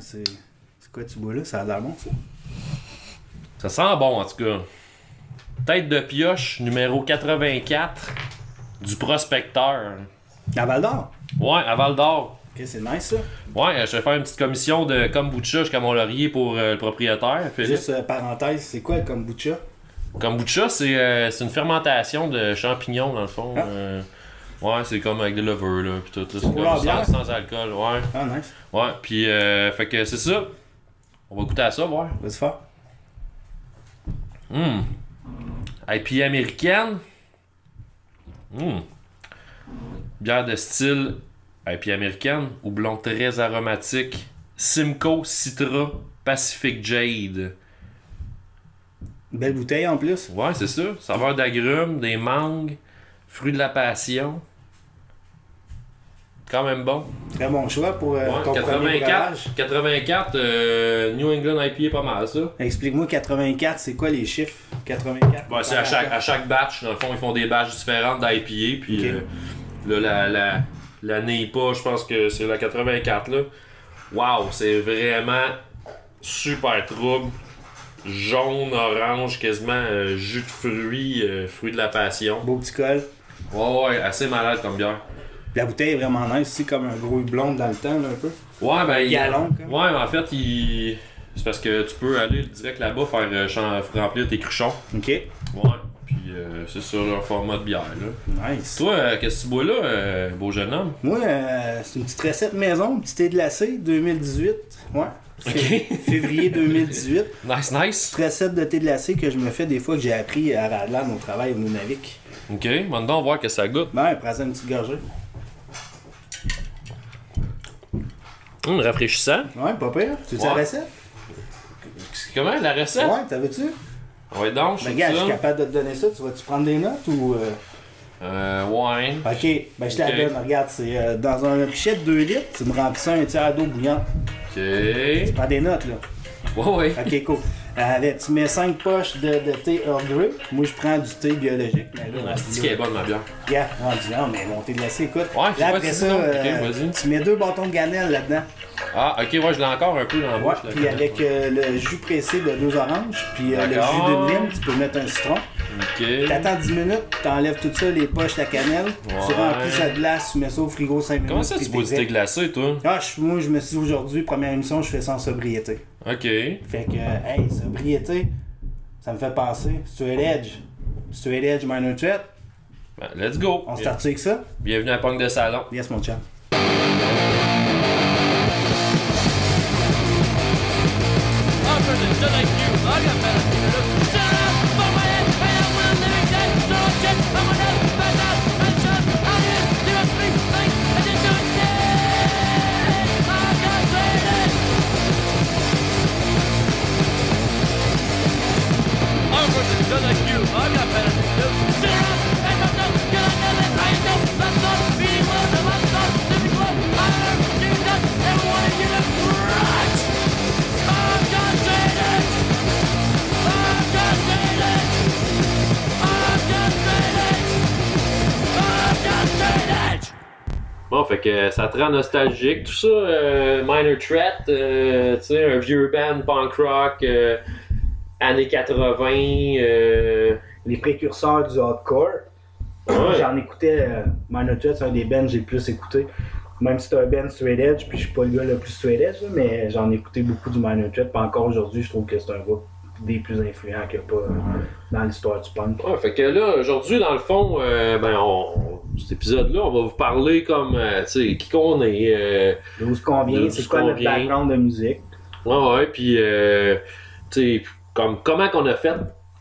C'est quoi tu bois là? Ça a l'air bon, ça. Ça sent bon, en tout cas. Tête de pioche numéro 84 du prospecteur. À Val d'Or? Ouais, à Val d'Or. Ok, c'est nice, ça. Ouais, je vais faire une petite commission de kombucha jusqu'à Mont-Laurier pour euh, le propriétaire. Philippe. Juste euh, parenthèse, c'est quoi le kombucha? Kombucha, c'est euh, c'est une fermentation de champignons, dans le fond. Ah. Ouais, c'est comme avec de levure, là, pis tout. là, C'est comme sans, sans alcool, ouais. Ah, nice. Ouais, pis euh, fait que c'est ça. On va goûter à ça, voir. Vas-y faire. Hum. IPA américaine? Hum. Bière de style IPA américaine. Houblon très aromatique. Simcoe Citra Pacific Jade. Belle bouteille en plus. Ouais, c'est ça. Saveur d'agrumes, des mangues, fruits de la passion. Quand même bon. Très bon choix pour euh, Ouais, ton premier breuvage. 84, 84 euh, New England IPA pas mal ça. Explique-moi 84, c'est quoi les chiffres? 84. Ouais, c'est à chaque, à chaque batch, dans le fond, ils font des batchs différentes d'IPA. Puis euh, là, la, la, la NEPA, je pense que c'est la 84 là. Waouh, c'est vraiment super trouble. Jaune, orange, quasiment euh, jus de fruits, euh, fruits de la passion. Beau petit col. Ouais, ouais, assez malade comme bière. La bouteille est vraiment nice, c'est comme un gros blonde dans le temps, là, un peu. Ouais, ben. il- Galon, comme. Ouais, en fait, il. C'est parce que tu peux aller direct là-bas faire euh, remplir tes cruchons. Ok. Ouais. Puis euh, c'est ça leur format de bière là. Nice. Toi, euh, qu'est-ce que tu bois là, beau jeune homme? Moi, euh, c'est une petite recette maison, petit thé glacé 2018. Ouais. Ok. Fé- Février 2018. Nice, nice. Petite recette de thé glacé que je me fais des fois que j'ai appris à Radland au travail au Nunavik. Ok, maintenant on va voir que ça goûte. Ben, prends ça une petite gorgée. Hum, rafraîchissant. Ouais, pas pire. Tu veux Ouais. la recette? Comment la recette? Ouais, t'avais-tu? Ouais, donc, je Ben, gars, je suis capable de te donner ça. Tu vas-tu prendre des notes ou. euh? Euh, ouais. Ok, ben je te la donne. Regarde, c'est euh, dans un pichet de 2 litres, tu me remplis ça un tiers d'eau bouillante. Ok. Tu prends des notes, là. Ouais, ouais. Ok, cool. Avec- tu mets 5 poches de, de thé Earl Grey. Moi, je prends du thé biologique. Mais là, La rendu petite là, qui est bonne, ma bière? Gars, rendu là, mais mon thé glacé, écoute. Ouais, Là, c'est après ça, euh, Ok, vas-y. tu mets deux bâtons de cannelle là-dedans. Ah, ok, ouais, je l'ai encore un peu dans la bouche. puis avec euh, le jus pressé de deux oranges, puis euh, le jus d'une lime, tu peux mettre un citron. Ok. T'attends 10 minutes, t'enlèves tout ça, les poches, la cannelle. Tu remplis ça de glace, tu mets ça au frigo 5 minutes. Comment ça, tu bois du thé glacé, toi? Ah, je- moi, je me suis dit aujourd'hui, première émission, je fais sans sobriété. Ok. Fait que, euh, hey, sobriété, ça me fait penser. Si tu es Edge, si tu es Edge Minor Threat, Ben, let's go. on start avec ça? Bienvenue à Punk de Salon. Yes, mon chum. Que ça te rend nostalgique. Tout ça, euh, Minor Threat, euh, tu sais, un vieux band punk rock, euh, années 80. euh, Les précurseurs du hardcore. Ouais. J'en écoutais, euh, Minor Threat, c'est un des bands que j'ai le plus écouté. Même si c'est un band straight edge, puis je suis pas le gars le plus straight edge, mais j'en ai écouté beaucoup du Minor Threat. Puis encore aujourd'hui, je trouve que c'est un groupe des plus influents qu'il y a pas euh, dans l'histoire du punk. Ouais, fait que là, aujourd'hui, dans le fond, euh, ben, on, cet épisode-là, on va vous parler comme, euh, tu sais, qui qu'on est. euh, D'où ce qu'on vient, c'est ce quoi notre background de musique. ouais, ouais, puis, euh, tu sais, comme, comment qu'on a fait,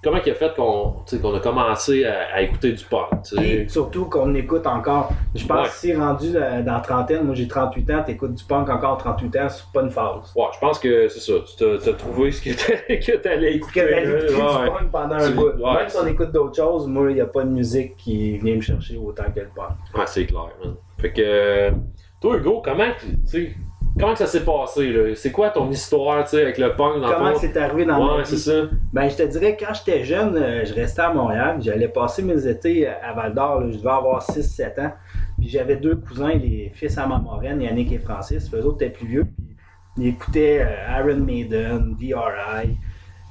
comment qu'il a fait qu'on, a commencé à, à écouter du punk. Et surtout qu'on écoute encore. Je pense Ouais. que si rendu euh, dans la trentaine, moi j'ai 38 ans, t'écoutes du punk encore 38 ans, c'est pas une phase. Ouais, je pense que c'est ça. Tu t'as trouvé ce que t'a- que t'allais écouter. Que là. écouter Ouais, du punk pendant un bout. ouais, Même si on écoute d'autres choses, moi il n'y a pas de musique qui vient me chercher autant que le punk. Ouais, c'est clair, man. Fait que, euh, toi, Hugo, comment, tu sais, comment que ça s'est passé, là? C'est quoi ton histoire, tu sais, avec le punk dans le Comment c'est arrivé dans ma Ouais, vie? c'est ça. Ben, je te dirais, quand j'étais jeune, euh, je restais à Montréal. J'allais passer mes étés à Val d'Or. là. Je devais avoir 6-7 ans. Puis j'avais deux cousins, les fils à ma moraine, Yannick et Francis. Eux autres étaient plus vieux. Puis Il écoutait euh, Iron Maiden, DRI,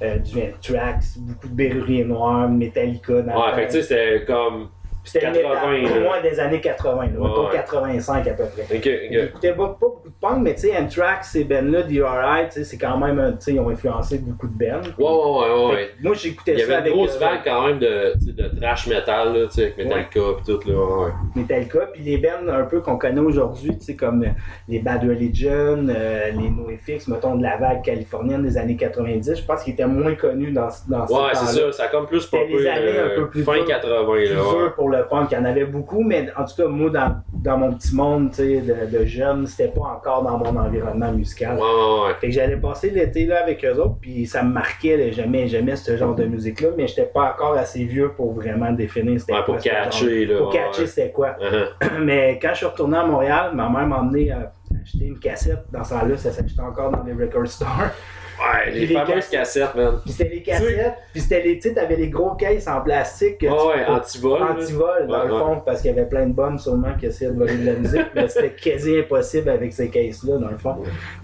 euh, du Anthrax, beaucoup de Berrurier Noir, Metallica. Dans Ouais, fait tu sais, c'était comme. C'était le 80, métal, là. moins des années 80, là, Ouais. 85 à peu près. Ok, ok. J'écoutais pas, pas beaucoup de punk, mais tu sais, Anthrax, ces bands-là, DRI, tu sais, c'est quand même, tu sais, ils ont influencé beaucoup de bands. Ouais, ouais, ouais, ouais. Moi, j'écoutais Il y ça avait avec une grosse euh, vague quand même de, de trash metal, là, tu sais, avec Metallica pis tout, là. Ouais. Metallica, puis les bands un peu qu'on connaît aujourd'hui, tu sais, comme euh, les Bad Religion, euh, les NoFX, mettons de la vague californienne des années 90, je pense qu'ils étaient moins connus dans, dans ce Ouais, c'est ça, ça a comme plus popé les années euh, un peu plus fin dures. 80, Plus là. Le punk, il y en avait beaucoup, mais en tout cas, moi, dans, dans mon petit monde tu sais, de, de jeunes, c'était pas encore dans mon environnement musical. Ouais, ouais, ouais. Fait que j'allais passer l'été là avec eux autres, puis ça me marquait, j'aimais, j'aimais ce genre de musique-là, mais j'étais pas encore assez vieux pour vraiment définir c'était Ouais, quoi. pour genre. catcher, là. Pour catcher, c'était quoi. Uh-huh. Mais quand je suis retourné à Montréal, ma mère m'a emmené à acheter une cassette. Dans ce temps-là, ça s'achetait encore dans les record stores. Ouais, les les fameuses cassettes, man. Puis c'était les cassettes, puis c'était les, tu t'avais les gros cases en plastique. que Ouais, anti-vol. Anti-vol, dans Ouais, le ouais. fond, parce qu'il y avait plein de bombes sûrement qui essayaient de voler de la musique, mais c'était quasi impossible avec ces cases-là, dans le fond.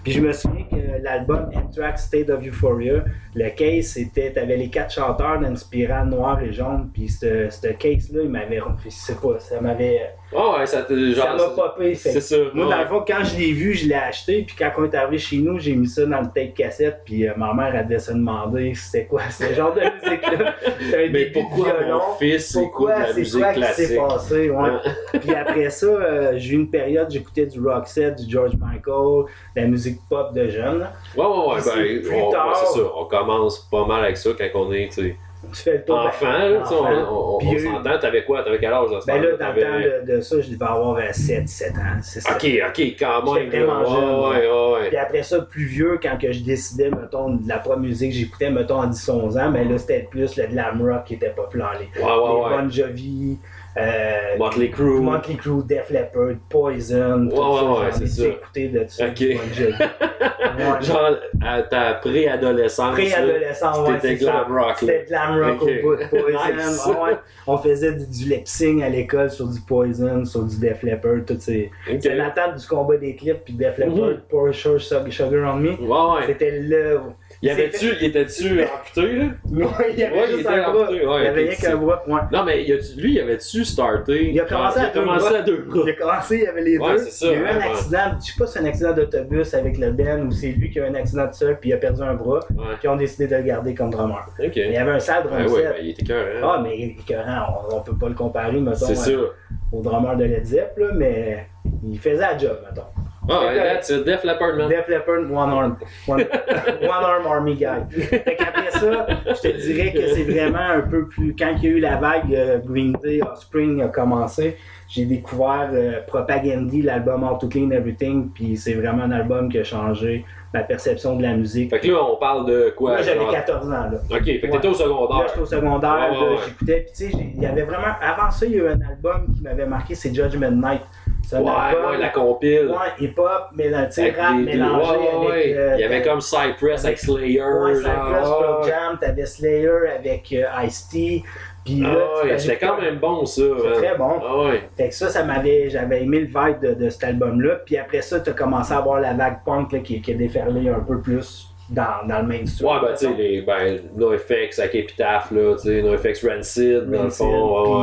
Puis je me souviens que l'album Anthrax State of Euphoria, le case, c'était, t'avais les quatre chanteurs d'une spirale noire et jaune, puis ce, ce case-là, il m'avait, je sais pas, ça m'avait, Ouais, ouais, ça Genre. m'a popé. C'est ça. Moi, dans le fond, quand je l'ai vu, je l'ai acheté, puis quand on est arrivé chez nous, j'ai mis ça dans le tape cassette, puis euh, ma mère, elle devait se demander c'était quoi ce genre de musique-là? Mais pourquoi violon. mon fils écoute la musique quoi qui s'est classique? passé, ouais. Puis après ça, euh, j'ai eu une période, j'écoutais du Roxette, du George Michael, de la musique pop de jeune. là. Ouais, ouais, ouais, ben, on- ouais, tard. c'est. On commence pas mal avec ça quand on est, tu sais, Tu fais le tour. enfant, ben, sais, on, enfant. on, on eu- s'entend. T'avais quoi? T'avais quel âge dans ce Ben là, dans le temps de, de ça, je devais avoir 7, 7 ans. Ok, ok, quand même. J'étais vraiment jeune, Ouais, ouais, ouais. Puis après ça, plus vieux, quand que je décidais, mettons, de la propre musique, j'écoutais, mettons, en 10-11 ans, ben là, c'était plus le glam rock qui était populaire. Les, Ouais, ouais, les. Bon Jovi, euh, Motley Crue. Motley Crue, Def Leppard, Poison, tout Ouais, ça. ouais, ouais, c'est ça. écouté de ça, Ok. Ouais. Genre, à ta préadolescence. Pré-adolescent, ouais, C'était glam rock. C'était glam rock au bout de Poison. Nice. Ouais. On faisait du, du lip sync à l'école sur du Poison, sur du Def Leppard, tout ces... Ok. C'est l'attente du combat des clips, puis Def Leppard. Pour Sure Sugar on Me. Ouais, ouais. C'était le... Y avait-tu, il était-tu amputé, là? Ouais, il avait Ouais, il juste était un bras. amputé, ouais, il avait rien qu'un bras. Ouais. Non, mais lui, il avait-tu starté? Il a commencé à deux bras. Il a commencé, il y avait les deux. ça, il y a eu un accident, je sais pas si c'est un accident d'autobus avec le Ben ou c'est lui qui a eu un accident de seul puis il a perdu un bras. Puis ils ont décidé de le garder comme drummer. Il y avait un sale drum ouais, set. ben, il était cœur, Ah, mais il est écœurant, on, on peut pas le comparer, mettons, au drummer de Led Zepp, là, mais il faisait la job, mettons. Ah, C'était ouais, that's it. Def Leppard, man. Def Leppard, One Arm. One, one Arm Army Guy. Fait qu'après ça, je te dirais que c'est vraiment un peu plus. Quand il y a eu la vague euh, Green Day, Offspring a commencé, j'ai découvert euh, Propagandy, l'album All to Clean Everything, puis c'est vraiment un album qui a changé ma perception de la musique. Fait que là, on parle de quoi? Moi, j'avais genre? 14 ans, là. Ok, fait que Ouais. t'étais au Là, secondaire. j'étais au secondaire, ouais, là, j'écoutais. Puis, tu sais, il y avait vraiment. Avant ça, il y a eu un album qui m'avait marqué, c'est Judgment Night. Ouais, album. ouais, la compile. Ouais, hip-hop, là, mélangé avec. euh, Il y avait comme Cypress avec Slayer. Ouais, Cypress, ouais. Jam, t'avais Slayer avec euh, Ice-T. Puis là, Ah ouais, j'ai- c'était quand même bon ça. C'est très bon. Ouais. Fait que ça, ça m'avait. J'avais aimé le vibe de, de cet album-là. Puis après ça, t'as commencé à voir la vague punk là, qui, qui a déferlé un peu plus dans, dans le mainstream. Ouais, ben tu sais, les ben, NoFX avec Epitaph, là, tu sais, NoFX Rancid, dans le fond.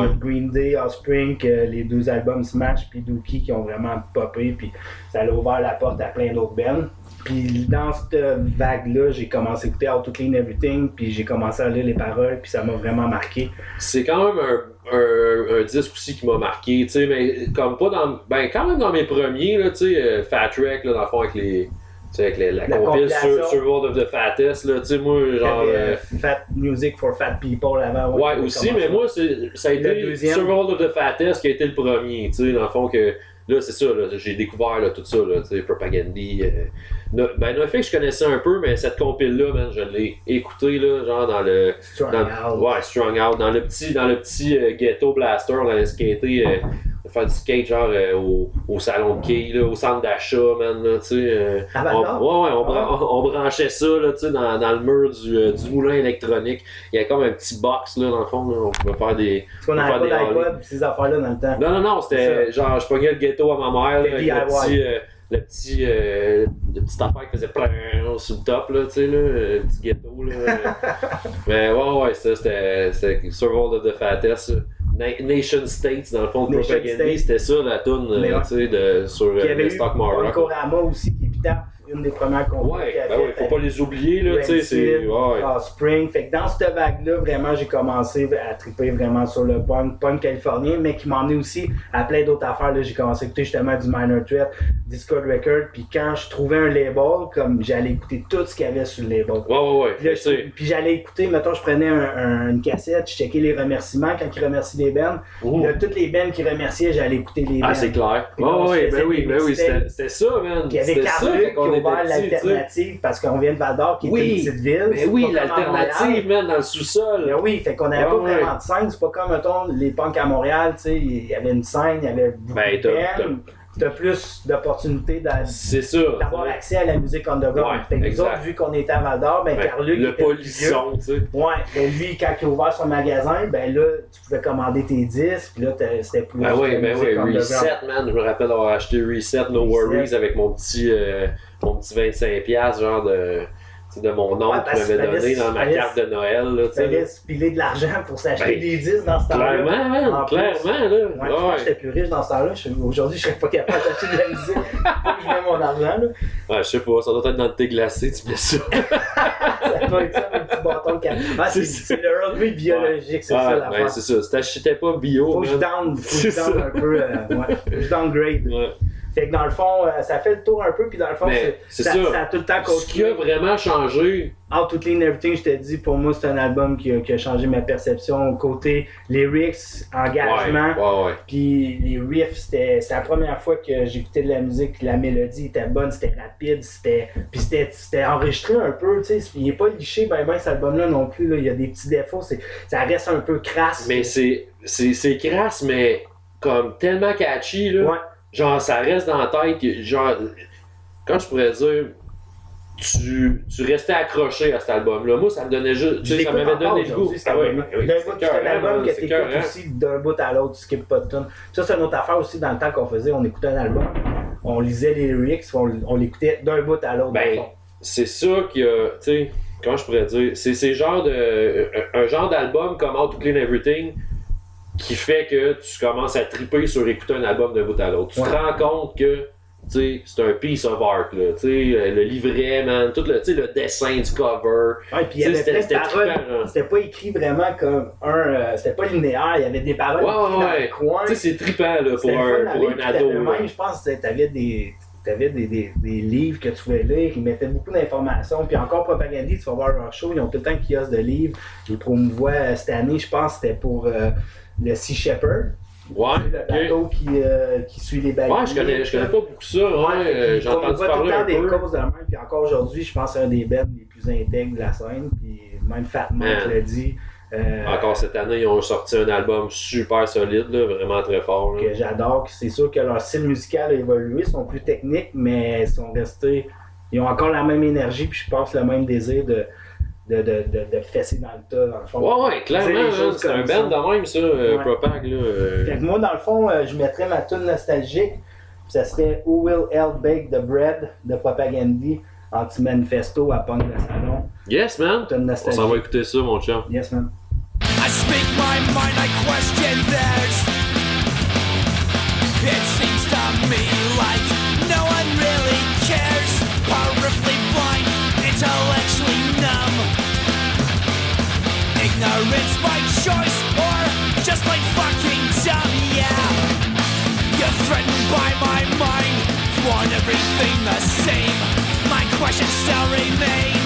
Ouais, ouais. puis Green Day, Offspring, que les deux albums Smash puis Dookie qui ont vraiment popé, puis ça a ouvert la porte à plein d'autres bands. Puis dans cette vague-là, j'ai commencé à écouter How to Clean Everything, puis j'ai commencé à lire les paroles, puis ça m'a vraiment marqué. C'est quand même un, un, un disque aussi qui m'a marqué, tu sais, mais comme pas dans. Ben, quand même dans mes premiers, là, tu sais, euh, Fat Wreck, là, dans le fond, avec les. Tu sais, avec les- la, La compilation. sur Survival of the Fattest, là, tu sais, moi, genre. T'avais, euh, euh, Fat Music for Fat People avant. Ouais, avait aussi, mais moi, ça a Le été deuxième. Survival of the Fattest qui a été le premier, tu sais, dans le fond que. Là, c'est ça, j'ai découvert là, tout ça, là, tu sais, Propagandy. euh, no, ben, NoFX, je connaissais un peu, mais cette compile-là, man, je l'ai écouté, là, genre dans le. Strung dans- Out. Ouais, Strong Out. Dans le petit, dans le petit euh, ghetto blaster, on allait skater, euh, faire du skate, genre euh, au, au salon de quai, là, au centre d'achat, man, là, tu sais. euh, on, ouais, ouais, on, Ah bran- on branchait ça là, tu sais, dans, dans le mur du, euh, du moulin électronique. Il y avait comme un petit box là, dans le fond. Là, on pouvait faire des. Parce qu'on on n'avait pas d'iPod ces affaires-là dans le temps. Non, non, non, c'était genre, je pognais le ghetto à ma mère là, avec le petit, le petit, euh, le petit affaire qui faisait prrrr sur le top, là, tu sais, là, le petit ghetto, là. Mais ouais, ouais, ça, c'était Survival of the Fattest. Na- Nation States, dans le fond, Nation Propaganda, States. c'était ça, la toune, euh, ouais. tu sais, de- sur il y euh, avait le eu Stock Marrock. Korama aussi, qui est une des premières compagnies Ouais, ben fait faut pas les oublier, là, tu sais, c'est. Ouais. ah, Spring. Fait que dans cette vague-là, vraiment, j'ai commencé à triper vraiment sur le punk, punk californien, mais qui m'en est aussi à plein d'autres affaires. Là, j'ai commencé à écouter justement du Minor Threat, Discord Record, puis quand je trouvais un label, comme j'allais écouter tout ce qu'il y avait sur le label. Ouais, ouais, ouais. Puis, là, tu sais. je- puis j'allais écouter, mettons, je prenais un- un- une cassette, je checkais les remerciements quand ils remercient les bands. Là, toutes les bands qui remerciaient, j'allais écouter les bands. Ah, c'est clair. Ouais, ben oui, ben oui, c'était ça, man. Il y avait Carluc ouvert l'alternative parce qu'on vient de Val d'Or qui est Oui. une petite ville. Mais c'est oui, l'alternative, man, dans le sous-sol. Mais oui, fait qu'on n'avait Ouais, pas ouais. vraiment de scène. C'est pas comme, mettons, les punks à Montréal, tu sais, il y avait une scène, il y avait beaucoup Ben, de t'as- plus d'opportunités d'avoir accès à la musique underground. Ouais, fait autres, vu qu'on était à Val d'Or, ben, Ben, Carluc le polisson, tu sais. Ouais, ben lui, quand il a ouvert son magasin, ben là, tu pouvais commander tes disques, puis là, c'était plus. Ben oui, ben oui. Reset, man. Je me rappelle avoir acheté Reset No Reset. Worries avec mon petit, euh, mon petit 25$, genre de, de mon oncle Ouais, qui parce m'avait qu'il donné dans ma carte de Noël, là, tu Tu fallait sais. se piler de l'argent pour s'acheter Ben, des disques dans ce temps-là. Clairement, man, clairement, là. Ouais, que Ouais, j'étais plus riche dans ce temps-là. Aujourd'hui, je serais pas capable d'acheter de la musique. Que je mets mon argent, là. Ouais, je sais pas, ça doit être dans le thé glacé, tu mets ça. Ça doit être ça, un petit bâton de. Ah, c'est, le rugby biologique, c'est ça l'affaire. ben, c'est ça. Si t'achetais pas bio, Faut que je down, faut que je down un peu, euh, ouais. Faut que je downgrade. Fait que dans le fond, euh, ça fait le tour un peu, puis dans le fond, Mais c'est, c'est ça, a tout le temps Ce qui a continué. vraiment changé, Out to Clean Everything, je te dis, pour moi, c'est un album qui a, qui a changé ma perception. Côté lyrics, engagement, Ouais. Puis les riffs, c'était c'est la première fois que j'écoutais de la musique, la mélodie était bonne, c'était rapide, c'était puis c'était c'était enregistré un peu, tu sais, il est pas liché ben ben cet album là non plus là, il y a des petits défauts, c'est ça reste un peu crasse. Mais c'est, c'est, c'est crasse, mais comme tellement catchy, là. ouais, Genre, ça reste dans la tête. que- Genre, quand je pourrais dire, tu, tu restais accroché à cet album-là. Moi, ça me donnait juste. Tu sais, ça m'avait donné le goût. c'est un album que t'écoutes aussi d'un bout à l'autre, tu skippes pas de tonne. Ça c'est une autre affaire aussi dans le temps qu'on faisait, on écoutait un album, on lisait les lyrics, on, on l'écoutait d'un bout à l'autre. Ben, c'est ça qui a, tu sais, comment je pourrais dire, c'est c'est genre de, un, un genre d'album comme How to Clean Everything qui fait que tu commences à triper sur écouter un album d'un bout à l'autre. Tu Ouais. te rends compte que, tu sais, c'est un piece of art, là, tu sais, le livret, man, tout le, le dessin du cover. Ouais, puis il y Tu sais, avait c'était- paroles. pas écrit vraiment comme un. euh, c'était pas linéaire, il y avait des paroles Ouais, écrites dans ouais. le coin. Tu sais, c'est trippant, là, pour un, pour un ado, même, je pense que t'avais des. T'avais des, des, des livres que tu pouvais lire, ils mettaient beaucoup d'informations. Puis encore, Propagandie, tu vas voir leur show, ils ont tout le temps un kiosque de livres. Ils promouvoient euh, cette année, je pense, c'était pour euh, le Sea Shepherd, Ouais, le bateau qui, euh, qui suit les baleines. Ouais, je connais, je connais pas beaucoup ça, ouais, euh, j'ai entendu tout le parler temps un des peu. causes de même. Puis encore aujourd'hui, je pense que c'est un des bands les plus intègres de la scène. Puis même Fat Mike Man. l'a dit. Euh, Encore cette année, ils ont sorti un album super solide, là, vraiment très fort. là. que j'adore. C'est sûr que leur style musical a évolué, ils sont plus techniques, mais ils sont restés. Ils ont encore la même énergie, puis je pense le même désir de, de, de, de, de fesser dans le tas, dans le fond. Ouais, ouais, clairement, c'est un band de même, ça, euh, Ouais. Propag, là. euh. Fait que moi, dans le fond, je mettrais ma tune nostalgique, puis ça serait Who Will Help Bake the Bread de Propagandhi, anti-manifesto à punk de salon. Yes, man! On s'en va écouter ça, mon chum. Yes, man. My mind, I question theirs. It seems to me like no one really cares. Horribly blind, intellectually numb. Ignorance by choice or just plain fucking dumb, yeah. You're threatened by my mind. You want everything the same. My questions still remain.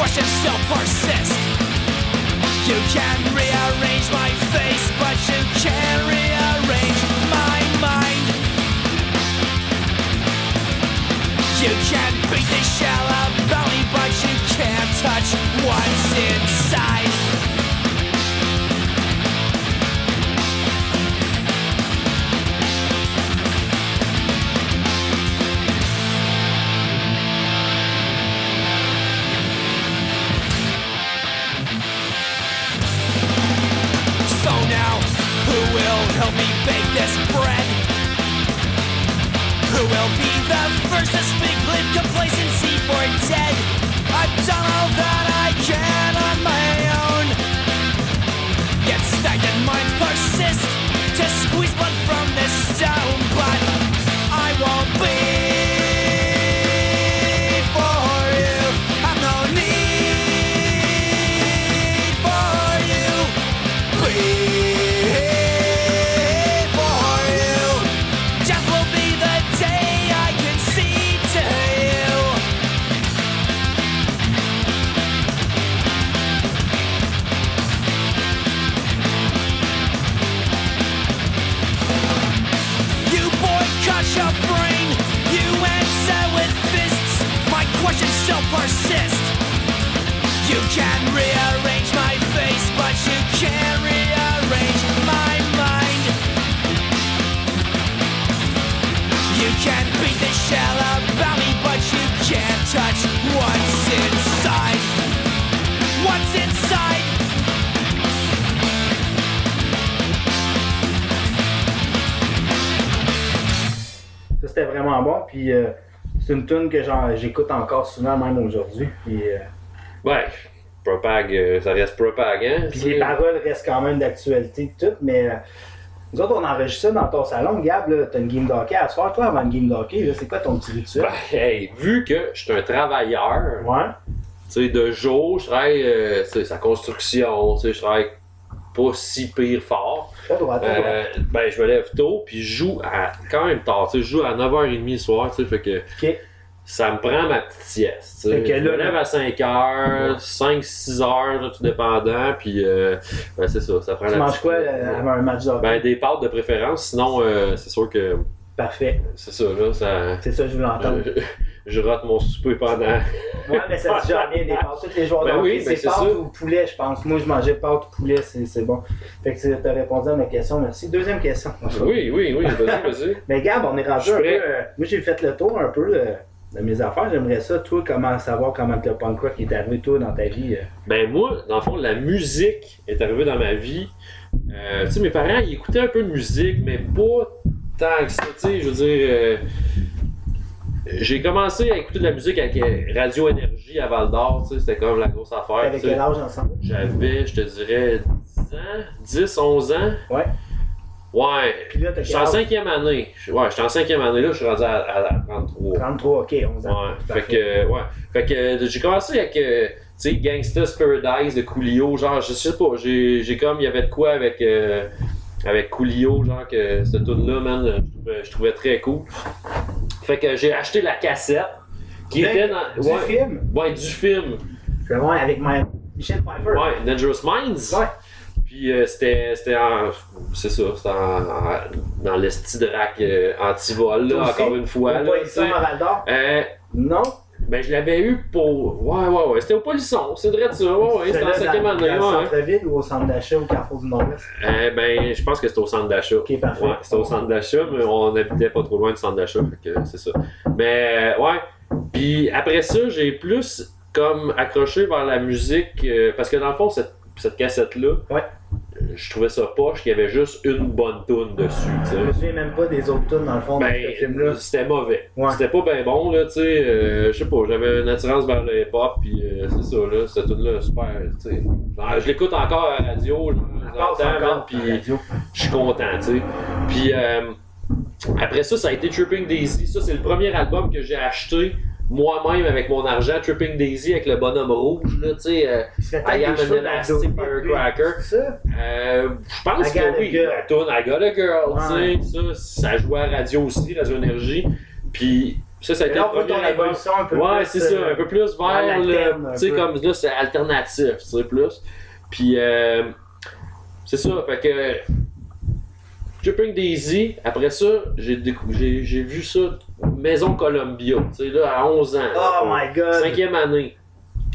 Questions still persist. You can rearrange my face, but you can't rearrange my mind. You can beat the shell about me, but you can't touch what's inside. Complacency for dead. I've done all that vraiment bon. Puis euh, c'est une tune que j'écoute encore souvent, même aujourd'hui. Euh, Ouais, propag, euh, ça reste propag, hein? puis les paroles restent quand même d'actualité et tout. Mais euh, nous autres, on enregistre ça dans ton salon. Gab, t'as une game d'hockey à soir. Toi, avant une game d'hockey, c'est quoi ton petit rituel? Ben, hey, vu que je suis un travailleur, Ouais. tu sais, de jour, je travaille, euh, sa construction, tu sais, je travaille pas si pire fort. Euh, ben, je me lève tôt, puis je joue à quand même tard, je joue à 9h30 le soir, tu sais, fait que ça me prend ma petite sieste, que Je me là- lève à 5h, 5-6h, là, tout dépendant, puis euh, ben, c'est ça, ça prend Tu la manges quoi euh, avant un match d'hockey? Ben, des pâtes de préférence, sinon, c'est sûr que Parfait. c'est ça, là, ça... C'est ça que je voulais entendre. Je, rate mon souper pendant. Ouais, mais ça se dit jamais des pâtes. Tous les joueurs Ben oui, ben c'est pâtes ou poulet, je pense. Moi, je mangeais pâtes ou poulet, c'est bon. Fait que tu as répondu à ma question, merci. Deuxième question. Oui, oui, oui, vas-y, vas-y. Mais Gab, on est rendu un peu. euh, moi, j'ai fait le tour un peu euh, de mes affaires. J'aimerais ça, toi, comment savoir comment le punk rock est arrivé, toi, dans ta vie. euh? Ben moi, dans le fond, la musique est arrivée dans ma vie. Tu sais, mes parents, ils écoutaient un peu de musique, mais pas tant que ça. Tu sais, je veux dire, j'ai commencé à écouter de la musique avec euh, Radio Énergie à Val d'Or. Tu sais, c'était comme la grosse affaire. Avec quel âge ensemble? J'avais, je te dirais, 10 ans, 10, 11 ans. Ouais. Ouais. Puis là, t'as J'étais en cinquième année. Ouais, j'étais en cinquième année, là, je suis rendu à, à- à 33. 33, ok, 11 ans. Ouais, fait que, ouais. Fait que j'ai commencé avec, euh, tu sais, Gangsta's Paradise de Coolio, genre, je sais pas, j'ai j'ai comme, il y avait de quoi avec, euh, avec Coolio, genre, que cette tune-là, man, euh, je trouvais, très cool. Fait que j'ai acheté la cassette, qui était dans... Du ouais, film? Ouais, du film. Je voir avec ma... Michel Pfeiffer. Ouais, Dangerous Minds. Ouais. Puis euh, c'était c'était en. C'est ça, c'était en, en- dans le style de rack euh, anti-vol, là, encore une fois. Là, à Val d'Or? Euh, Non? Ben, je l'avais eu pour. Ouais, ouais, ouais. C'était au Polisson, c'est vrai de ça. Ouais, ouais, c'était en cinquième année. Dans le centre-ville ou au centre d'achat au Carrefour du Nord-Ouest? Euh, ben, je pense que c'était au centre d'achat. Ok, parfait. Ouais, c'était au centre d'achat, mais on habitait pas trop loin du centre d'achat, fait que c'est ça. Mais, euh, ouais. Puis après ça, j'ai plus comme accroché vers la musique, euh, parce que dans le fond, cette, cette cassette-là, Ouais. Je trouvais ça poche qu'il y avait juste une bonne tune dessus. Je me souviens même pas des autres tunes dans le fond de ce Ben, film-là. c'était mauvais. Ouais. C'était pas bien bon, là, tu sais. euh, je sais pas, j'avais une attirance vers le hip-hop, puis euh, c'est ça, là. Cette tune-là, super, tu sais. Je l'écoute encore à la radio, genre, je puis suis content, tu sais. Puis euh, après ça, ça a été Tripping Daisy. Ça, c'est le premier album que j'ai acheté moi-même avec mon argent. Tripping Daisy avec le bonhomme rouge, là, tu sais. euh, I am an elastic firecracker. Euh, je pense que oui. girl. La tune I Got a Girl, Ouais. tu sais. Ça, ça jouait à radio aussi, Radio Énergie. Puis ça, ça a Et été là, le premier album. un peu Ouais, plus, c'est ça, euh, un peu plus vers le. Tu sais, comme là, c'est alternatif, tu sais, plus. Puis, euh, c'est ça, fait que. Tripping Daisy, après ça, j'ai décou- j'ai j'ai vu ça, Maison Columbia, tu sais, là, à 11 ans. Oh my god! Cinquième année.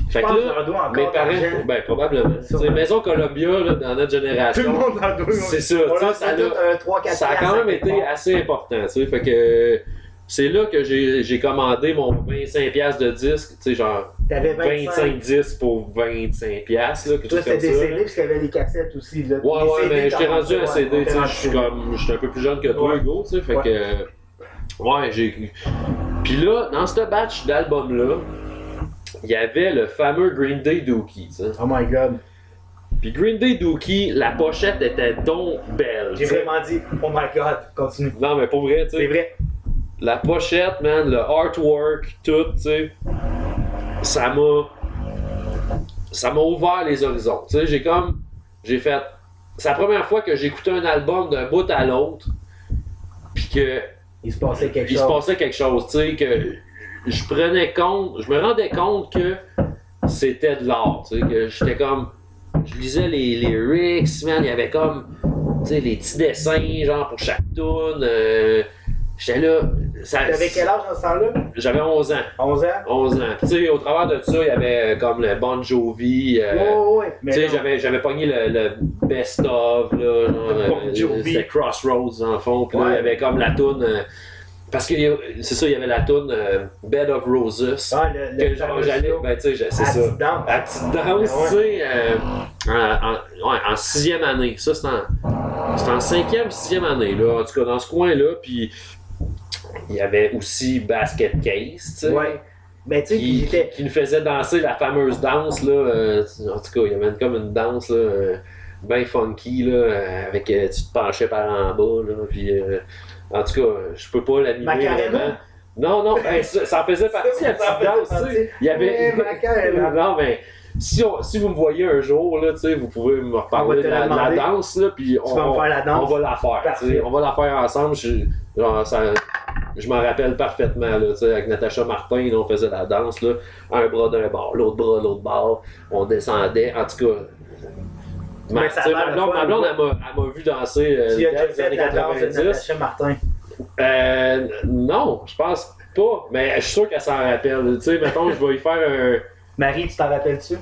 Fait que là, mes parents, ben probablement. Maison Columbia, là, dans notre Tout le génération, monde en doit. c'est ça, On tu sais, leur ça tout un 3-4 ça a quand même été assez important, tu sais. Fait que c'est là que j'ai commandé mon 25$ piastres de disque, tu sais, genre T'avais 25. 25-10 pour 25$, piastres, là, Toi, c'était des. CD, parce qu'il y avait des cassettes aussi. Là. Ouais, ouais, mais j'étais rendu ouais, CD, je suis rendu comme, j'étais un peu plus jeune que toi. Hugo, tu sais, fait que, ouais, j'ai, puis là, dans ce batch d'albums-là, il y avait le fameux Green Day Dookie, tu sais. Oh my god. Puis Green Day Dookie, la pochette était donc belle, J'ai vraiment dit, oh my god, continue. Non, mais pour vrai, tu C'est sais, vrai. la pochette, man, le artwork, tout, tu sais, ça m'a, ça m'a ouvert les horizons, tu sais, j'ai comme, j'ai fait, c'est la première fois que j'écoutais un album d'un bout à l'autre, puis que Il se passait quelque il se chose. passait quelque chose, tu sais, que je prenais compte, je me rendais compte que c'était de l'art, tu sais, que j'étais comme, je lisais les lyrics, man, il y avait comme, tu sais, les petits dessins, genre, pour chaque tune, euh, j'étais là, ça, T'avais quel âge dans ce temps-là? j'avais 11 ans, 11 ans? 11 ans, tu sais, au travers de ça, il y avait euh, comme le Bon Jovi, euh, ouais, ouais, ouais. Tu sais, j'avais, j'avais pogné le, le best of, là, Bon euh, Jovi. c'était Crossroads, en fond, puis là, il y avait comme la toune, euh, parce que c'est ça, il y avait la toune euh, Bed of Roses, Ah, le, que genre, j'allais, ben tu sais, c'est ça, petite danse. petite danse, tu sais, euh, en, en- ouais, en sixième année, ça c'est en, c'est en cinquième, sixième année, là, en tout cas, dans ce coin-là, puis il y avait aussi Basket Case, tu sais. Ouais. Mais tu sais, il Qui, était. qui nous faisait danser la fameuse danse là, euh, en tout cas il y avait comme une danse là, euh, bien funky là, euh, avec euh, tu te penchais par en bas là, puis en tout cas je peux pas l'animer vraiment. Non non, ben, ça, ça en faisait partie la petite danse, tu. Il y avait non mais si, on- si vous me voyez un jour là, tu sais, vous pouvez me On reparler de la, danse là, puis Tu vas me faire la on danse. va la faire, on va la faire ensemble. Je, genre, ça, je m'en rappelle parfaitement, là, tu sais, avec Natacha Martin, là, on faisait la danse, là, un bras d'un bord, l'autre bras, l'autre bord, on descendait, en tout cas. Ma, ma blonde, ma blonde, elle m'a- elle m'a vu danser euh, Tu as déjà fait la danse de 90. Natacha Martin? Euh, non, je pense pas, mais je suis sûr qu'elle s'en rappelle. Tu sais, mettons, je vais y faire un. Marie, tu t'en rappelles-tu?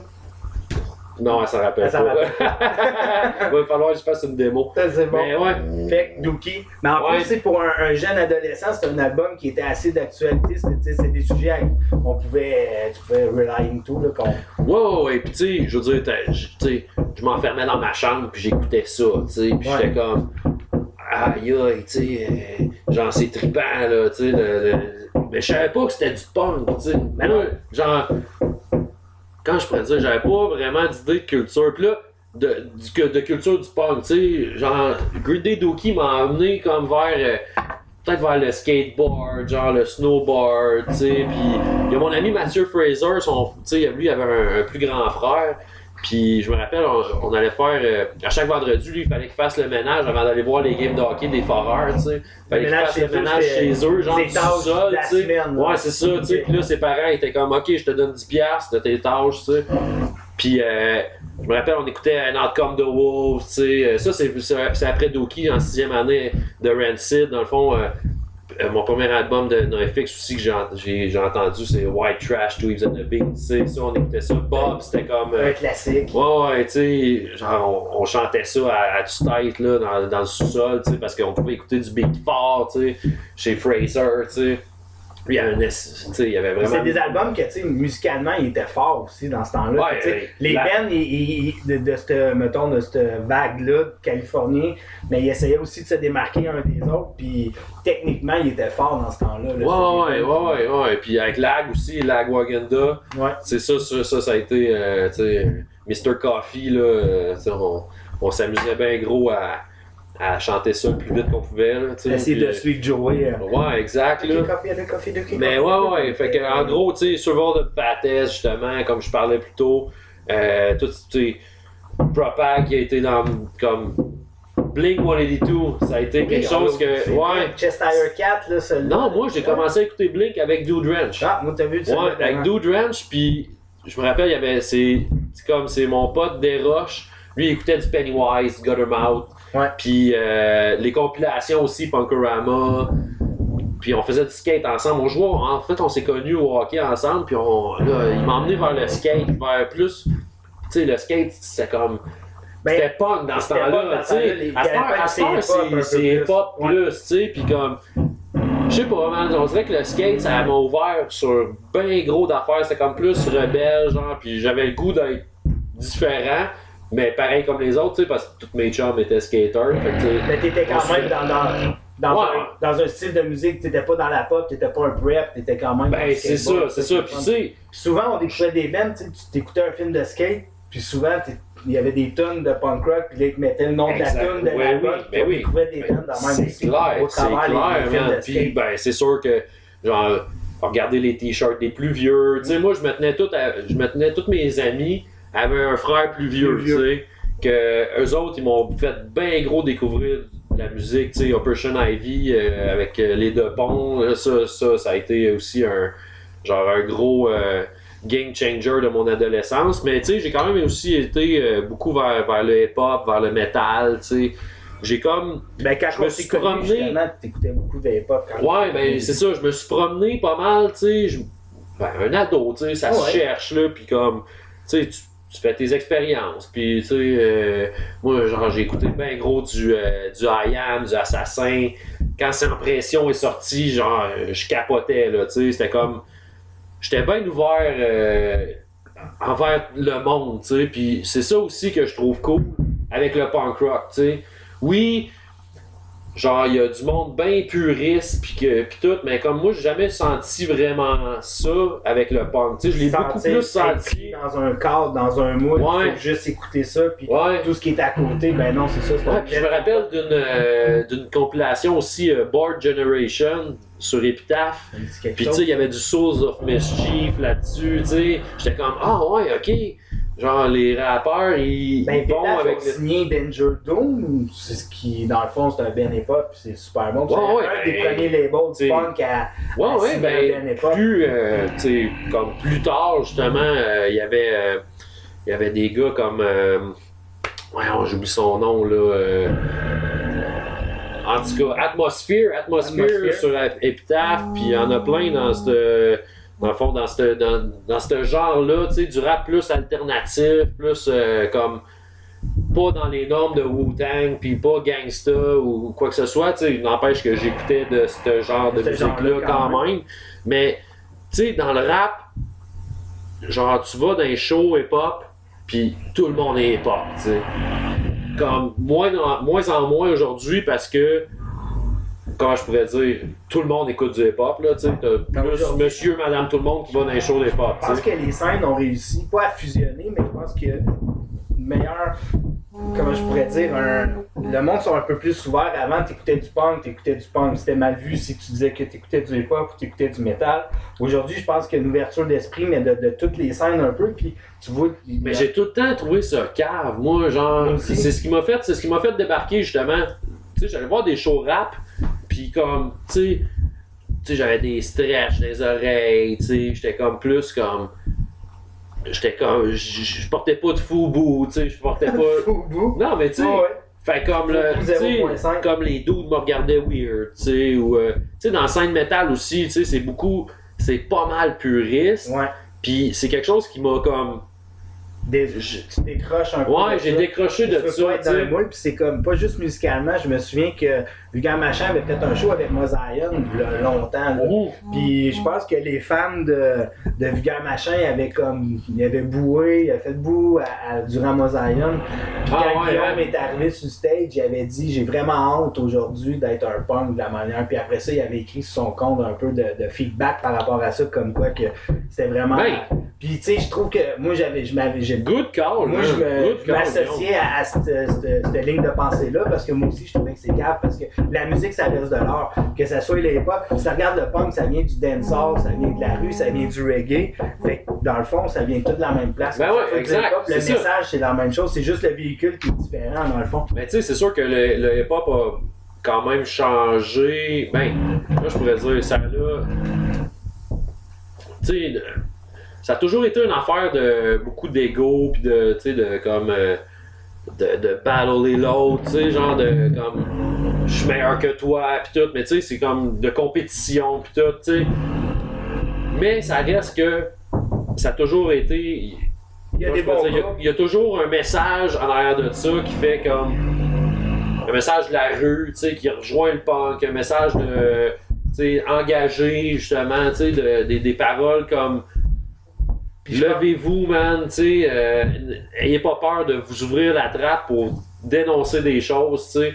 Non, elle s'en rappelle Elle s'en pas. Il va falloir que je fasse une démo. C'est bon. Mais ouais, Fait que Dookie. Mais en Ouais. plus, c'est pour un, un jeune adolescent, c'est un album qui était assez d'actualité. C'était- tu sais, C'est des sujets à- on pouvait, euh, tu pouvais rely into. Là, qu'on- Ouais, ouais, ouais. Puis, tu sais, je veux dire, je- tu sais, je m'enfermais dans ma chambre, puis j'écoutais ça, tu sais. Puis Ouais. j'étais comme, aïe, aïe, tu sais, euh, genre, c'est trippant, là, tu sais. Mais je savais pas que c'était du punk, tu sais. Non. genre, quand je pourrais dire, j'avais pas vraiment d'idée de culture. Puis là, de, de culture du punk, tu sais, genre, Green Day Dookie m'a amené comme vers. euh, Peut-être vers le skateboard, genre le snowboard, tu sais. Puis il y a mon ami Mathieu Fraser, son, lui il avait un plus grand frère. Puis je me rappelle, on, on allait faire. euh, à chaque vendredi, lui, il fallait qu'il fasse le ménage avant d'aller voir les games de hockey des foreurs, tu sais. Fallait qu'il fasse le ménage chez eux, genre du sol, tu sais. Ouais, c'est ça, tu sais. Puis là, ses parents étaient comme, ok, je te donne 10$ piastres de tes tâches, tu sais. Puis euh, je me rappelle, on écoutait un Outcome the Wolves, tu sais. Euh, Ça, c'est après Doki, en sixième année de Rancid. Dans le fond, euh, euh, mon premier album de NoFX aussi que j'ai ent- j'ai j'ai entendu, c'est White Trash, Tweeds and the Beat. Ça, on écoutait ça. Bob, c'était comme. euh, Un classique. Ouais, ouais, tu sais, genre, on, on chantait ça à, à tue-tête, là, dans, dans le sous-sol, tu sais, parce qu'on pouvait écouter du beat fort, tu sais, chez Fraser, tu sais. Puis il y avait, vraiment... C'est des albums que, tu sais, musicalement, ils étaient forts aussi dans ce temps-là. Ouais, ouais. les La- bands de, de cette, mettons, de cette vague-là de Californie, mais ils essayaient aussi de se démarquer un des autres, puis techniquement, ils étaient forts dans ce temps-là. là. Ouais, ouais, ouais, ouais. Puis avec Lag aussi, Lag Waganda, Ouais. c'est ça, ça, ça, ça a été, euh, tu sais, Mr. Coffee, là, euh, on, on s'amusait bien gros à, à chanter ça le plus vite qu'on pouvait, là, tu sais. Essayer puis, de suivre Joey. euh, euh, Ouais, exact, là. Copy, Mais ouais, ouais. Fait que, en gros, tu sais, Survival de Fattest, justement, comme je parlais plus tôt, euh, tout, tu sais, Propag qui a été dans, comme, Blink 182, ça a été quelque Oui, chose que, ouais. Cheshire Cat, là, celui-là. Non, moi, j'ai Ouais. commencé à écouter Blink avec Dude Ranch. Ah, moi, t'as vu ça? Ouais, avec Dude Ranch, puis je me rappelle, il y avait, c'est c'est comme, c'est mon pote Desroches, lui, il écoutait du Pennywise, Guttermouth, Ouais. puis euh, les compilations aussi, Punkorama, puis on faisait du skate ensemble, on jouait, en fait, on s'est connus au hockey ensemble, puis on, là, il m'a emmené vers le skate, vers plus, tu sais, le skate, c'est comme... Ben, C'était punk dans ce temps-là, tu sais. À c'est pop plus. tu sais, puis comme... Je sais pas, man, on dirait que le skate, ça m'a ouvert sur bien gros d'affaires. C'était comme plus rebelle, genre, puis j'avais le goût d'être différent, mais pareil comme les autres, parce que tous mes chums étaient skaters. Mais t'étais quand même dans, dans, dans, Ouais. un, dans un style de musique, t'étais pas dans la pop, t'étais pas un prep, t'étais quand même. dans le Ben, c'est ça, c'est ça, Puis, souvent, on découvrait des bands, tu t'écoutais un film de skate, puis souvent, il y avait des tonnes de punk rock, puis là, ils te mettaient le nom de la tonne de l'album, oui, puis ben oui. découvrait des bands dans même C'est aussi, clair, c'est clair, les man. Puis, ben, c'est sûr que, genre, regarder les t-shirts des plus vieux. Tu sais, moi, je me tenais tout à- je me tenais tous mes amis avaient un frère plus vieux, tu sais. Que eux autres, ils m'ont fait bien gros découvrir la musique, tu sais, Operation Ivy euh, avec euh, les deux ponts. Ça, ça, ça a été aussi un, genre, un gros. euh, game changer de mon adolescence, mais tu sais, j'ai quand même aussi été euh, beaucoup vers, vers le hip-hop, vers le metal, tu sais. J'ai comme Ben, quand je me suis promené- t'écoutais beaucoup de hip-hop. quand Ouais, ben c'est ça, je me suis promené pas mal, tu sais. je- Ben, un ado, tu sais, ça se ouais. cherche, là, puis comme, tu sais, tu tu fais tes expériences, puis tu sais, euh, moi, genre, j'ai écouté bien gros du, euh, du du Assassin. Quand Sans Pression est sorti, genre, euh, je capotais, là, tu sais, c'était comme, j'étais bien ouvert euh, envers le monde, tu sais, puis c'est ça aussi que je trouve cool avec le punk rock, tu sais. Oui, genre il y a du monde bien puriste puis que puis tout mais comme moi j'ai jamais senti vraiment ça avec le punk. Tu sais je l'ai beaucoup plus senti. Dans un cadre, dans un mood, Ouais. juste écouter ça, puis ouais. tout ce qui est à côté, ben non, c'est ça. c'est Ouais, je me rappelle d'une euh, d'une compilation aussi euh, Board Generation sur Epitaph. Puis tu sais il y avait du Souls of Mischief là-dessus tu sais. J'étais comme ah ouais ok genre les rappeurs ils, Ben, ils vont avec le signé Danger Doom, c'est ce qui, dans le fond, c'est un Ben Hip-Hop, puis c'est super bon. Ouais, c'est ouais, un des premiers labels t'sais, du punk à, Ouais, à ouais, signer ben, Ben plus, euh, tu sais, comme plus tard, justement, euh, il y avait, euh, il y avait des gars comme, euh, ouais, j'oublie son nom, là, en tout cas, Atmosphere, Atmosphere, Atmosphere. sur Epitaph, puis il y en a plein dans ce, dans le fond, dans ce, dans, dans ce genre-là, tu sais, du rap plus alternatif, plus euh, comme, pas dans les normes de Wu-Tang, puis pas gangsta ou quoi que ce soit, tu sais, n'empêche que j'écoutais de ce genre de musique-là quand même. Mais, tu sais, dans le rap, genre, tu vas dans les shows hip-hop, puis tout le monde est hip-hop, tu sais. Comme, moins en moins, en moins aujourd'hui, parce que, comment je pourrais dire, tout le monde écoute du hip-hop, là, tu sais. T'as plus aujourd'hui- monsieur, madame, tout le monde qui va dans les shows hip-hop, Je pense que les scènes ont réussi, pas à fusionner, mais je pense que une meilleure, comment je pourrais dire, un- le monde sont un peu plus ouverts. Avant, t'écoutais du punk, t'écoutais du punk, c'était mal vu si tu disais que t'écoutais du hip-hop ou t'écoutais du métal. Aujourd'hui, je pense qu'il y a une ouverture d'esprit, mais de, de toutes les scènes un peu, puis tu vois... Mais j'ai tout le temps trouvé ça cave, moi, genre. C'est ce qui m'a fait, c'est ce qui m'a fait débarquer justement. Tu sais, j'allais voir des shows rap, puis comme, tu sais, tu sais, j'avais des stretches les oreilles, tu sais, j'étais comme plus comme. J'étais comme. Je portais pas de foubou, tu sais, je portais pas. Non, mais tu sais. Ouais. Fait comme le, Foubou tu sais, 0.5. comme les dudes me regardaient weird, tu sais, ou euh, tu sais dans la scène métal aussi, tu sais, c'est beaucoup, c'est pas mal puriste, Ouais. puis c'est quelque chose qui m'a comme, Des- Je- tu décroches un peu. ouais, j'ai décroché de ça, pas être dans le moule, puis c'est comme, pas juste musicalement, je me souviens que Vulgaire Machin avait fait un show avec Mosaïon longtemps. Ouh. Puis je pense que les fans de, de Vulgaire Machin avaient comme. Ils avaient boué, ils avaient fait boue à, à- durant Mosaïon. Puis Ah, quand ouais, Guillaume ouais. est arrivé sur le stage, il avait dit J'ai vraiment honte aujourd'hui d'être un punk de la manière. Puis après ça, il avait écrit sur son compte un peu de, de feedback par rapport à ça, comme quoi que c'était vraiment. Ben. Puis tu sais, je trouve que moi j'avais. je m'avais- Good call, moi, je me- m'associais à, à cette, cette- cette ligne de pensée-là parce que moi aussi, je trouvais que c'est grave parce que la musique, ça reste de l'art. Que ça soit l'époque, si tu regardes le punk, ça vient du dancehall, ça vient de la rue, ça vient du reggae. Fait que dans le fond, ça vient tout de la même place. Ben ouais, exact, hip-hop, Le ça. message, c'est la même chose. C'est juste le véhicule qui est différent dans le fond. Mais tu sais, c'est sûr que le, le hip-hop a quand même changé. Ben, moi je pourrais dire, ça là. Tu sais, ça a toujours été une affaire de beaucoup d'ego, puis de, tu sais, de comme. euh, de, de battler l'autre, tu sais, genre de comme. Je suis meilleur que toi, puis tout, mais tu sais, c'est comme de compétition, puis tout, tu sais. Mais ça reste que. Ça a toujours été. Il y a Moi, des bons dire, il y a- gars. il y, a toujours un message en arrière de ça qui fait comme un message de la rue, tu sais, qui rejoint le punk, un message de tu sais, engagées, justement, tu sais, de- des- des paroles comme Levez-vous, man, tu sais, euh, ayez pas peur de vous ouvrir la trappe pour dénoncer des choses, tu sais.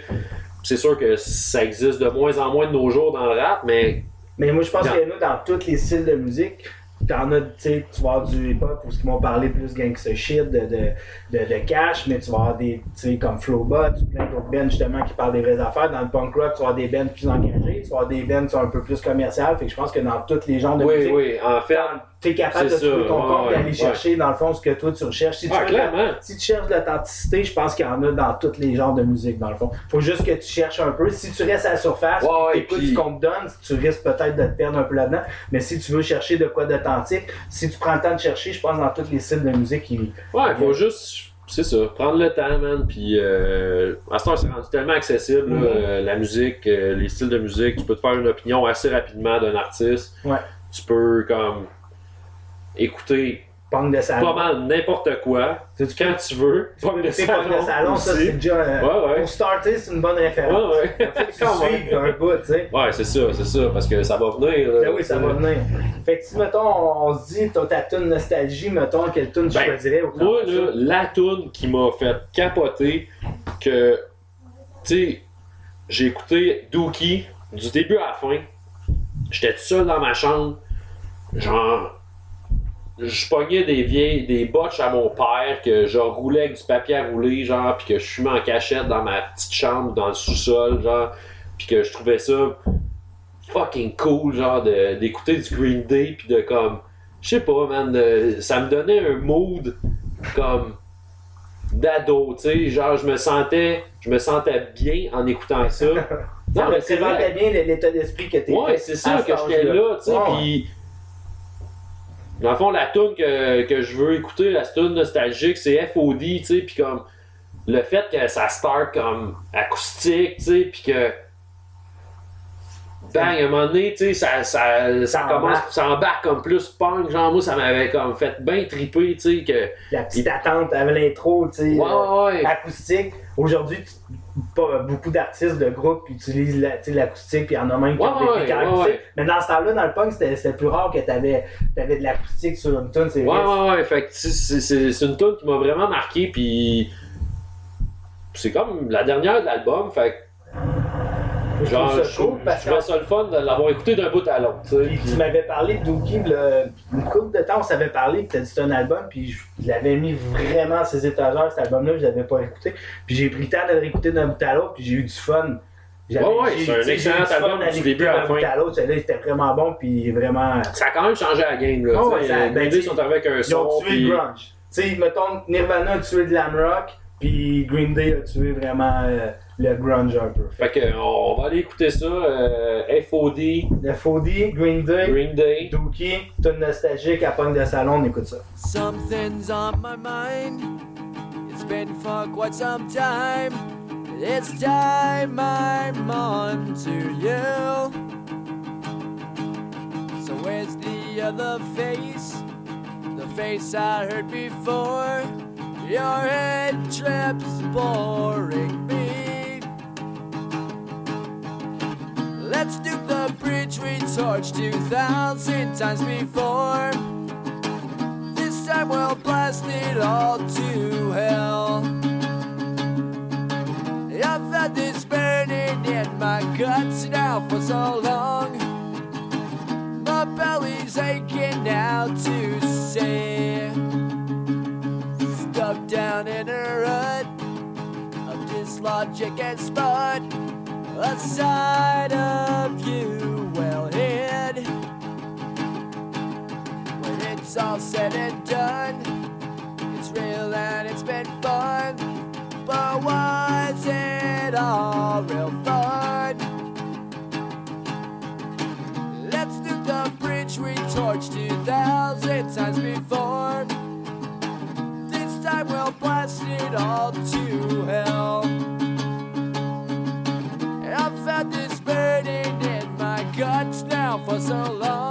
C'est sûr que ça existe de moins en moins de nos jours dans le rap, mais Mais moi, je pense y en a dans tous les styles de musique. T'en as, tu sais, tu vas avoir du hip-hop où ce qu'ils vont parler plus gangsta shit, de, de, de, de cash, mais tu vas avoir des, tu sais, comme Flowbot, plein d'autres bands justement qui parlent des vraies affaires. Dans le punk rock, tu vas avoir des bands plus engagés, tu vas avoir des bands qui sont un peu plus commerciales. Fait que je pense que dans tous les genres de oui, musique, oui, en fait, tu es capable de trouver ton ouais, compte et ouais, aller chercher dans le fond ce que toi tu recherches. Si tu, ah, veux- clairement. si tu cherches de l'authenticité, je pense qu'il y en a dans tous les genres de musique dans le fond. Faut juste que tu cherches un peu. Si tu restes à la surface, Ouais, tu écoutes puis- ce qu'on te donne, tu risques peut-être de te perdre un peu là-dedans. Mais si tu veux chercher de quoi d'authentique, si tu prends le temps de chercher, je pense dans tous les styles de musique, il... Ouais, faut juste, c'est ça, prendre le temps, man. Puis, euh, à ce temps, c'est rendu tellement accessible, Mhm. euh, la musique, euh, les styles de musique. Tu peux te faire une opinion assez rapidement d'un artiste. Ouais. Tu peux, comme, écouter punk de salon. pas mal n'importe quoi, Tu tu quand tu veux. Punk de écouter punk de salon, ça c'est déjà. euh, Ouais, ouais. Pour starter, c'est une bonne référence. Ouais, ouais. Tu un bout, tu sais. Ouais, c'est ça, c'est ça, parce que ça va venir. là, Ben oui, ça tu va venir. Fait que si, mettons, on, on se dit, t'as ta tune nostalgie, mettons, quelle tune tu Ben, choisirais au Moi, là, la toune qui m'a fait capoter, que, tu sais, j'ai écouté Dookie du début à la fin. J'étais tout seul dans ma chambre. Genre, je pognais des vieilles, des botches à mon père, que je roulais avec du papier à rouler, genre, puis que je fumais en cachette dans ma petite chambre, dans le sous-sol, genre, puis que je trouvais ça fucking cool, genre, de- d'écouter du Green Day, puis de comme, je sais pas, man, de- ça me donnait un mood comme d'ado, tu sais, genre, je me sentais, je me sentais bien en écoutant ça. Non, mais c'est vrai. bien l'état d'esprit que t'es Ouais, c'est ça que j'étais là, tu sais, puis dans le fond, la tune que, que je veux écouter, la tune nostalgique, c'est FOD, tu sais, puis comme le fait que ça start comme acoustique, tu sais, puis que bang, à un moment donné, tu sais, ça, ça, ça commence, embarque. ça embarque comme plus punk, genre moi, ça m'avait comme fait bien triper, tu sais, que... La petite attente avec l'intro, tu sais, Ouais, euh, ouais, ouais. acoustique. Aujourd'hui, tu- pas beaucoup d'artistes de groupe utilisent la- tu sais, l'acoustique, puis il y en a même qui Ouais, ont des ouais, ouais. Mais dans ce temps-là, dans le punk, c'était plus rare que t'avais avais de l'acoustique sur une tune, Ouais, ouais, ouais. Fait c'est une tune qui m'a vraiment marqué, puis c'est comme la dernière de l'album, fait Je genre, trouve je ça cool trouve- ça le fun de l'avoir écouté d'un bout à l'autre, tu. Puis tu m'avais parlé de Dookie, là, une couple de temps, on s'avait parlé, puis t'as dit c'était un album, puis je l'avais mis vraiment à ses étagères, cet album-là, je l'avais pas écouté. Puis j'ai pris le temps de le réécouter d'un bout à l'autre, puis j'ai eu du fun. Ouais, ouais, c'est un tu excellent j'ai eu du fun album du début à la fin. à l'autre, celui-là, il était vraiment bon, puis vraiment... Ça a quand même changé la game, là. Oh, tu ça- Les ben, tu sont arrivés avec un Ils ont son, tué le grunge. Tu sais, mettons, Nirvana a tué le glam rock, puis Green Day a tué vraiment euh, le grunge un peu. Fait que, on va aller écouter ça, euh, FOD, FOD, Green Day, Green Day. Dookie, tune nostalgique à Punk de salon, on écoute ça. Something's on my mind. It's been for quite some time. It's time I'm on to you. So where's the other face? The face I heard before. Your head trips boring Let's do the bridge we torched 2,000 times before. This time we'll blast it all to hell. I've had this burning in my guts now for so long. My belly's aching now to say. Stuck down in a rut of dislogic and spot. A side of you well hid. When it's all said and done, it's real and it's been fun. But was it all real fun? Let's do the bridge we torched 2,000 times before. This time we'll blast it all to for so long.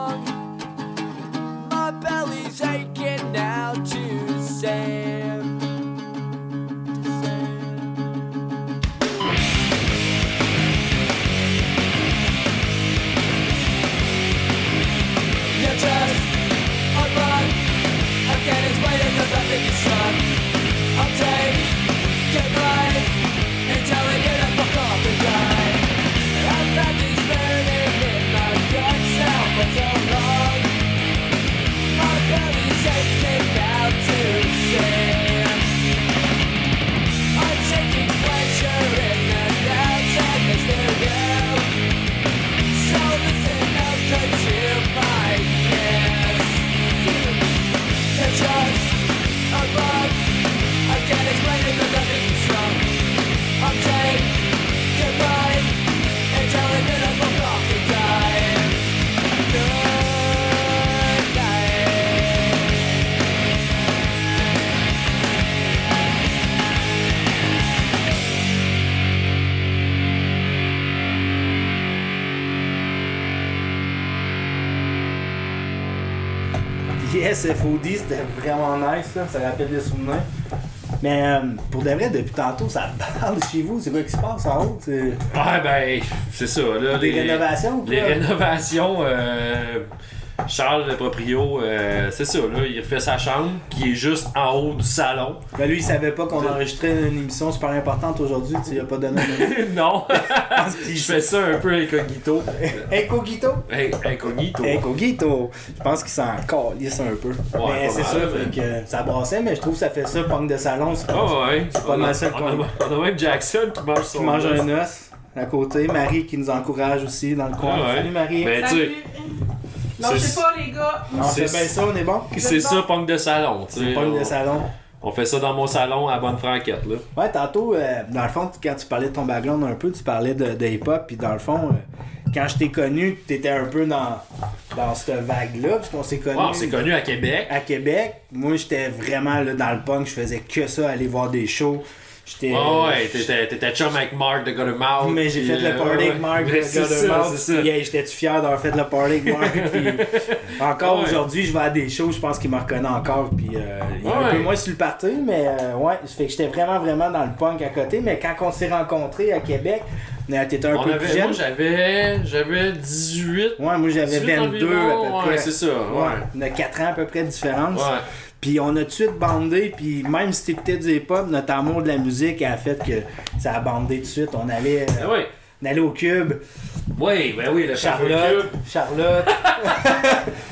Yes, FOD, c'était vraiment nice, là. ça rappelle des souvenirs. Mais euh, pour de vrai, depuis tantôt, ça parle chez vous. C'est quoi qui se passe en haut? Ah ben, c'est ça. Là, des les- rénovations? Les quoi? rénovations, euh, Charles le proprio, euh, c'est ça, là, il refait sa chambre qui est juste en haut du salon. Ben lui, il savait pas qu'on enregistrait une émission super importante aujourd'hui. Tu sais, il a pas donné non, je fais ça un peu incognito. Incognito? Hey, incognito. Incognito. Je pense qu'il s'en calisse un peu. mais c'est ça, mais- fait que ça brassait, mais je trouve que ça fait ça, punk de salon. C'est pas Ah ouais, C'est pas on, mal a, ça on, on a même Jackson qui mange son qui mange os. un os à côté. Marie qui nous encourage aussi dans le coin. Ah ouais. Salut Marie. Salut! Lâchez c'est- pas, les gars! on fait c'est- bien ça, on est bon. c'est ça, punk de salon. tu sais. Punk de On- salon. On fait ça dans mon salon à Bonne Franquette, là. Ouais, tantôt, euh, dans le fond, quand tu parlais de ton background un peu, tu parlais de, de hip-hop, puis dans le fond, euh, quand je t'ai connu, t'étais un peu dans, dans cette vague-là, parce qu'on s'est connus Wow, c'est connu à Québec. à Québec. Moi, j'étais vraiment là, dans le punk, je faisais que ça, aller voir des shows. J'étais. Ah ouais, t'étais chum avec Mark de Guttermouth. Mais j'ai fait le euh, party avec. Mark de puis, hey, J'étais-tu fier d'avoir fait le party avec Mark. puis encore aujourd'hui, je vais à des shows, je pense qu'il me reconnaît encore. Puis euh, il est un peu moins sur le party, mais euh, ouais, ça fait que j'étais vraiment, vraiment dans le punk à côté. Mais quand on s'est rencontrés à Québec, t'étais un On peu avait, plus jeune. moi j'avais j'avais 18. Ouais, moi j'avais 18 22 à peu près. ouais, c'est ça, ouais. On a 4 ans à peu près de différence. Ouais. Puis on a tout de suite bandé, puis même si t'écoutais du hip-hop, notre amour de la musique a fait que ça a bandé tout de suite. On allait, euh, oui. on allait au cube, Oui, ben oui, le Charlotte, cube. Charlotte,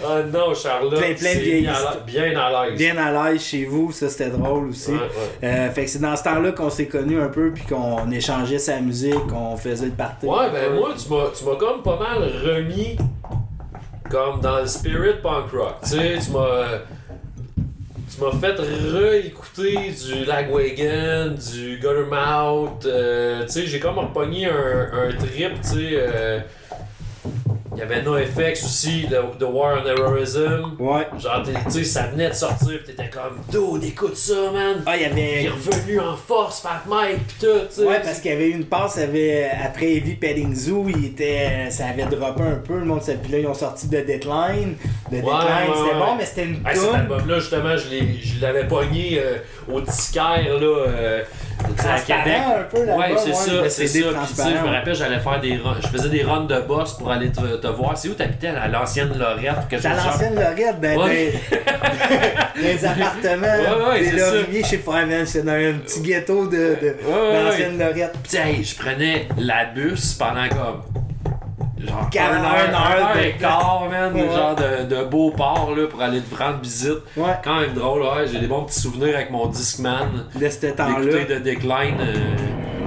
Ah non, Charlotte. Plein- plein de bien à l'aise- Bien à l'aise. bien à l'aise chez vous, ça c'était drôle aussi. Ouais, ouais. Euh, fait que c'est dans ce temps-là qu'on s'est connus un peu, puis qu'on échangeait sa musique, qu'on faisait le party. Ouais, ben moi, tu m'as, tu m'as comme pas mal remis comme dans le spirit punk rock. Tu sais, tu m'as. Tu m'as fait réécouter du Lagwagon, du Guttermouth. euh, tu sais, j'ai comme repogné un, un trip, tu sais. euh, Il y avait NoFX aussi, The, The War on Terrorism. Ouais. Genre, tu sais, ça venait de sortir, pis t'étais comme, dude, écoute ça, man. Ah, il y Il est avait. revenu en force, Fat Mike, pis tout, tu sais. Ouais, parce qu'il y avait eu une passe, avait, après Heavy Petting Zoo, il était, ça avait droppé un peu, le monde s'est- Puis là, ils ont sorti de Deadline. De Deadline, ouais, c'était ouais. bon, mais c'était une Hey, cet album-là, justement, je l'ai- je l'avais pogné euh, au disquaire, là, euh, à Transparent Québec. un peu là-bas. Ouais, c'est ça, c'est ça. Puis, tu sais, je me rappelle, j'allais faire des runs, je faisais des runs de boss pour aller te, te voir. C'est où t'habitais, à l'ancienne Lorette ou quelque chose genre? l'ancienne Lorette, dans, Ouais. dans- dans les appartements, Ouais, ouais, des c'est ça. Lauriers, je sais pas, man, c'est dans un petit ghetto de, de, ouais, d'ancienne Lorette. Hey, je prenais la bus pendant comme. Genre, un heure, un un heure et quart, man, Ouais. genre de, de beau port, là, pour aller te rendre visite. Ouais, Quand même drôle, ouais, j'ai des bons petits souvenirs avec mon Discman. de ce temps-là. De Decline euh,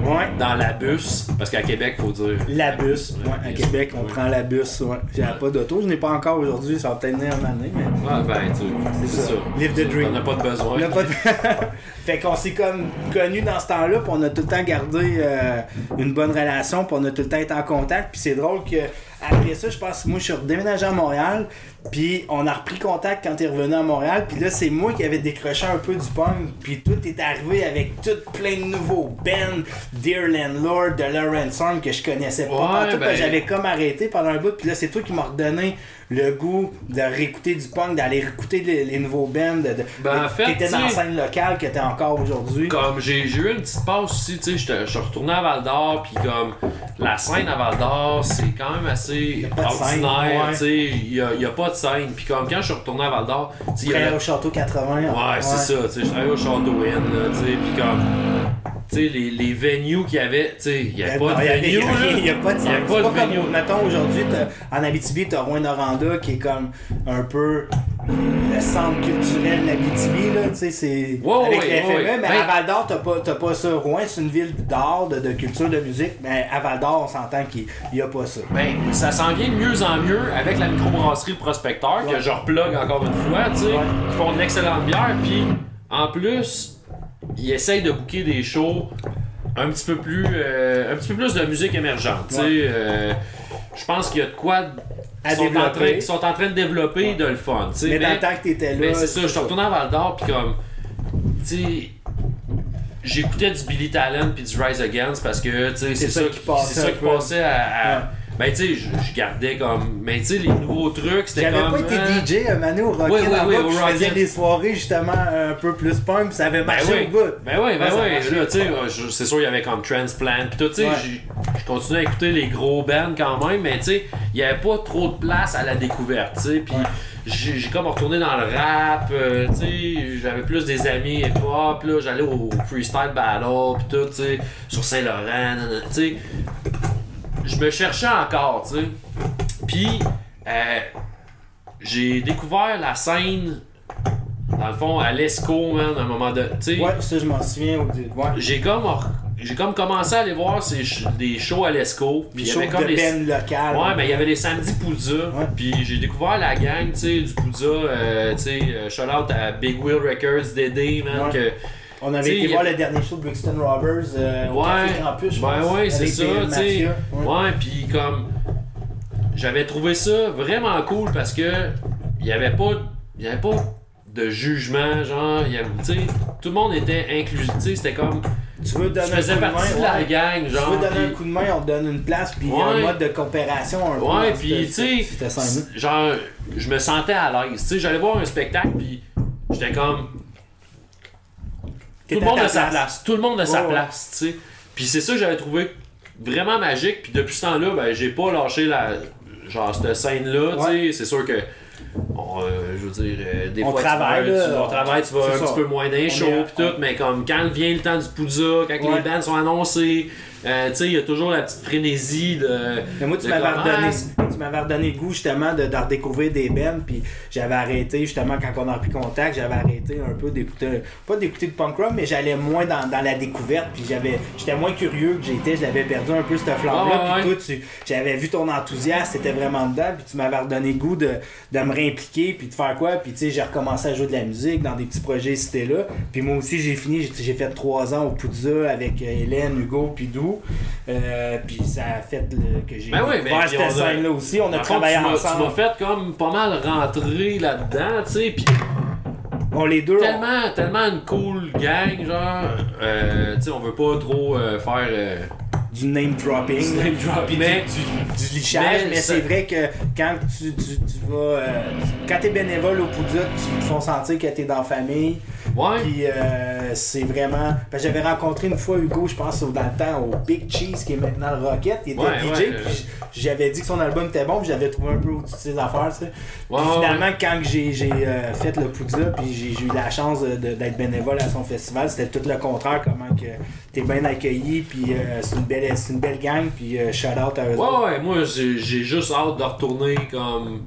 Ouais. dans la bus, parce qu'à Québec, faut dire. La bus, ouais, à Ouais. Québec, on Ouais. prend la bus, ouais. J'avais pas d'auto, je n'ai pas encore aujourd'hui, ça va peut-être venir moment donné, mais. Ouais, ben, tu C'est c'est ça. Live the dream. T'en as pas de besoin. On a pas de- fait qu'on s'est comme connus dans ce temps-là, puis on a tout le temps gardé euh, une bonne relation, puis on a tout le temps été en contact. Puis c'est drôle que après ça, je pense, moi je suis redéménagé à Montréal, puis on a repris contact quand t'es revenu à Montréal, puis là c'est moi qui avais décroché un peu du punk, puis tout est arrivé avec tout plein de nouveaux bands, Dear Landlord, de Lawrence Arm que je connaissais pas, Ouais, ben- j'avais comme arrêté pendant un bout, puis là c'est toi qui m'as redonné le goût de réécouter du punk, d'aller réécouter les, les nouveaux bands, de, de- Ben, en fait, t'étais dans la tu scène locale que t'es encore aujourd'hui. Comme j'ai eu une petite passe aussi, tu sais, je suis retourné à Val d'Or, puis comme la scène à Val d'Or, c'est quand même assez ordinaire, tu sais, il y a, il y a pas de scène. Puis comme quand je suis retourné à Val d'Or, tu sais, au château 80. Ouais, c'est ça, tu sais, je travaillais au Château Inn, tu sais, puis comme, tu sais, les, les venues qu'il y avait, tu sais, il y a pas de a- venue, il y a- pas de Il a pas venue. mettons, aujourd'hui, t'as- en Abitibi, t'as Qui est comme un peu le centre culturel de l'Abitibi, là, tu sais, c'est avec les FME, mais Ben- à Val-d'Or, t'as pas, t'as pas ça. Rouen, c'est une ville d'art, de, de culture, de musique, mais à Val-d'Or, on s'entend qu'il y a pas ça. Ben, ça s'en vient de mieux en mieux avec la microbrasserie Le Prospecteur, Ouais. que je replogue encore une fois, tu sais, Ouais. qui font de l'excellente bière, puis en plus, ils essayent de booker des shows un petit peu plus, euh, un petit peu plus de musique émergente, tu sais. Ouais. euh, je pense qu'il y a de quoi À sont, en train, sont en train de développer de le fun, tu sais. Mais dans mais- le temps que t'étais là. c'est ça, je suis retourné à Val d'Or, puis comme, tu j'écoutais du Billy Talent puis du Rise Against parce que, c'est ça, qui passait ça qui passait à, à, Ouais. Ben, tu sais, je je gardais comme. Mais, tu sais, les nouveaux trucs, c'était J'avais comme. pas été DJ, euh, Manu, au Rocket Oui, oui, oui, au je faisais des soirées justement un peu plus punk, puis ça avait Ben marché au bout. ben oui, ben oui. Là, tu sais, c'est sûr, il y avait comme Transplant, pis tout, tu sais, je continuais à écouter les gros bands quand même, mais tu sais, il y avait pas trop de place à la découverte, tu sais, puis j'ai comme retourné dans le rap, euh, tu sais, j'avais plus des amis hip-hop, là, j'allais au freestyle battle, pis tout, tu sais, sur Saint-Laurent, tu sais, je me cherchais encore, tu sais, puis euh, j'ai découvert la scène, dans le fond, à l'ESCO, man, à un moment de, tu sais, Ouais, ça je m'en souviens. Ouais. j'ai comme j'ai comme commencé à aller voir ces des shows à l'ESCO puis il y avait comme de les peine locale. ouais mais il y avait les samedis Poudza Ouais. puis j'ai découvert la gang tu sais du Poudza euh, tu sais euh, shout out à Big Wheel Records Dédé man Ouais. que On avait T'sais, été voir a- le dernier show de Brixton Robbers euh, au ouais Café Campus, je ben pense, ouais c'est ça tu sais. Ouais. puis comme j'avais trouvé ça vraiment cool parce que il y avait pas il y avait pas de jugement genre il y avait tu sais tout le monde était inclusif tu c'était comme Tu veux donner un faisais coup de partie main, de la gang Tu genre veux donner un coup de main, on te donne une place, puis Ouais. un mode de coopération un peu. Ouais, puis tu sais, genre, je me sentais à l'aise. Tu sais, j'allais voir un spectacle, puis j'étais comme. Tout le monde a sa place. Tout le monde a sa Ouais, ouais. place, tu sais. Puis c'est ça que j'avais trouvé vraiment magique. Puis depuis ce temps-là, ben, j'ai pas lâché la. Genre, cette scène-là, tu sais. C'est sûr que. on, euh, je veux dire, euh, des On fois, travaille, tu vas, tu, on travaille, tu vas un ça. petit peu moins d'un show, pis tout, mais comme quand vient le temps du Poudza, quand Ouais. les bands sont annoncés, euh, tu sais, il y a toujours la petite frénésie de. Mais moi, tu m'avais redonné, tu m'avais redonné le goût justement de, de redécouvrir des bands, puis j'avais arrêté justement quand on a pris contact, j'avais arrêté un peu d'écouter, pas d'écouter de punk rock, mais j'allais moins dans, dans la découverte, puis j'avais, j'étais moins curieux que j'étais, je l'avais perdu un peu cette flamme-là, puis toi, tu- j'avais vu ton enthousiasme, t'étais vraiment dedans, puis tu m'avais redonné le goût de, de me réimpliquer, puis de faire quoi, puis tu sais, j'ai recommencé à jouer de la musique dans des petits projets cités là, puis moi aussi j'ai fini, j'ai, j'ai fait trois ans au Poudza avec euh, Hélène, Hugo, puis Dou, euh, puis ça a fait le- que j'ai Ben oui, ben, cette a- scène-là aussi, on a travaillé tu m'as- Tu ensemble. m'as fait comme pas mal rentrer là-dedans, tu sais, On les deux, on- tellement, tellement une cool gang, genre, euh, tu sais, on veut pas trop euh, faire... du name dropping, Du name dropping, mais- du, du, du lichage, mais c'est vrai que quand tu, tu, tu vas, euh, quand t'es bénévole au Poudja, tu te font sentir que t'es dans la famille, Ouais, puis euh, c'est vraiment, j'avais rencontré une fois Hugo, je pense dans le temps au Big Cheese qui est maintenant le Rocket, il était Ouais, DJ, ouais, puis j'avais dit que son album était bon, puis j'avais trouvé un peu au-dessus de ses affaires, tu sais. Puis finalement, quand j'ai euh, fait le Poudja, puis j'ai eu la chance d'être bénévole à son festival, c'était tout le contraire, comment que t'es bien accueilli, puis euh, c'est une, belle- une belle gang, puis euh, shout out à eux ouais, ouais, moi, j'ai juste hâte de retourner comme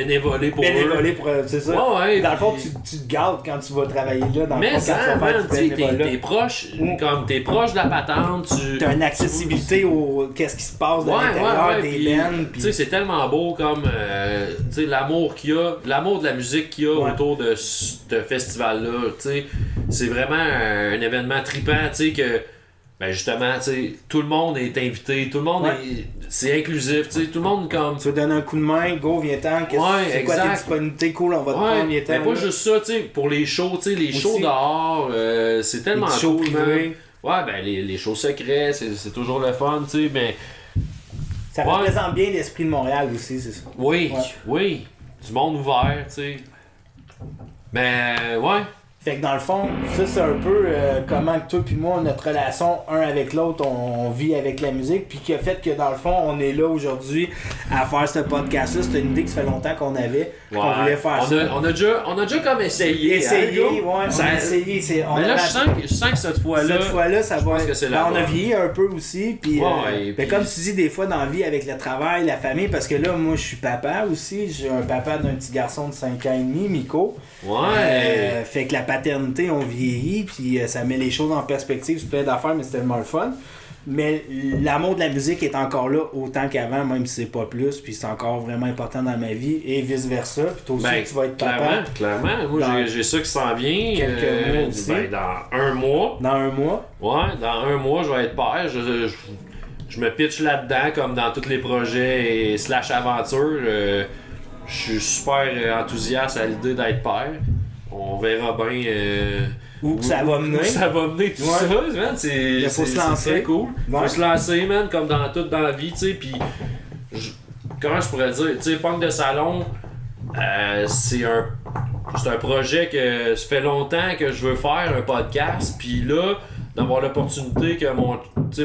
bénévoler pour eux. Bénévoler pour. euh, C'est ça. Ouais, ouais, dans le fond, puis- tu, tu te gardes quand tu vas travailler là. Dans Mais ça, tu t'es proche, Mm. comme t'es proche de la patente, tu... T'as une accessibilité au qu'est-ce qui se passe dans Ouais, l'intérieur des puis. Tu sais, c'est tellement beau comme euh, tu sais, l'amour qu'il y a, l'amour de la musique qu'il y a autour de ce festival-là. Tu sais, c'est vraiment un, un événement trippant, tu sais, que ben justement, tu sais, tout le monde est invité, tout le monde Ouais. est. C'est inclusif, tu sais, tout le monde comme. Tu veux donner un coup de main, go, viens-t'en. qu'est-ce- Ouais, C'est quoi tes disponibilités? Cool, on va te Ouais, prendre, mais viens-t'en. pas là. juste ça, tu sais, pour les shows, tu sais, les Aussi. shows dehors, euh, c'est Les tellement shows cool, privés. Ouais, ben les, les shows secrets, c'est c'est toujours le fun, tu sais, mais Ça Ouais. représente bien l'esprit de Montréal aussi, c'est ça. oui, Ouais. oui, du monde ouvert, tu sais. Mais ouais, Fait que dans le fond, ça c'est un peu euh, comment toi puis moi, notre relation un avec l'autre, on, on vit avec la musique, puis qui a fait que dans le fond, on est là aujourd'hui à faire ce podcast-là. C'est une idée que ça fait longtemps qu'on avait, qu'on Ouais. voulait faire on ça. A, on, a déjà, on a déjà comme essayé. Essayer, hein, ouais, on a essayé. c'est- on Mais là, je sens, que, je sens que cette fois-là. Cette fois-là, ça va. être- que ben, on a vieilli un peu aussi. Puis, Ouais, euh, ben, puis- comme tu dis, des fois, dans la vie, avec le travail, la famille, parce que là, moi, je suis papa aussi. J'ai un papa d'un petit garçon de 5 ans et demi, Miko. Ouais. Euh, fait que la on vieillit, puis euh, ça met les choses en perspective sur plein d'affaires, mais c'est tellement le fun. Mais l'amour de la musique est encore là autant qu'avant, même si c'est pas plus, puis c'est encore vraiment important dans ma vie, et vice-versa. Puis toi aussi, Ben, tu vas être clairement, papa clairement. Moi, Dans j'ai- ça qui s'en vient. quelques euh, mois aussi. ben, dans un mois. dans un mois. Ouais, dans un mois, je vais être père. Je, je, je me pitch là-dedans, comme dans tous les projets et slash aventures. Euh, je suis super enthousiaste à l'idée d'être père. On verra bien. euh, Où ça va mener. Où ça va mener tout Ouais. ça, man. C'est Il faut se lancer. cool. Ouais. Faut se lancer, man, comme dans tout dans la vie, tu sais. Puis, comment je pourrais dire, tu sais, punk de salon, euh, c'est un. C'est un projet que ça fait longtemps que je veux faire, un podcast. Puis là, d'avoir l'opportunité que mon,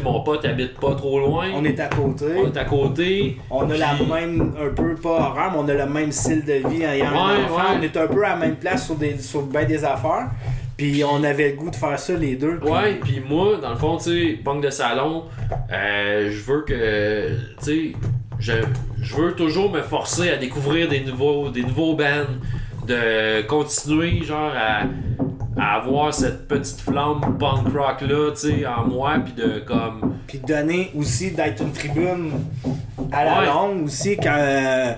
mon pote habite pas trop loin. On est à côté. on est à côté. On a la même, un peu, pas horaire, mais on a le même style de vie ayant un enfant. ouais. On est un peu à la même place sur, des, sur ben des affaires. Puis on avait le goût de faire ça les deux. puis- Ouais, puis moi, dans le fond, tu sais, punk de salon, euh, je veux que, tu sais, je, je veux toujours me forcer à découvrir des nouveaux, des nouveaux bands, de continuer, genre, à, à avoir cette petite flamme punk rock là, tu sais, en moi, puis de comme, Puis donner aussi d'être une tribune à la Ouais. longue aussi quand euh,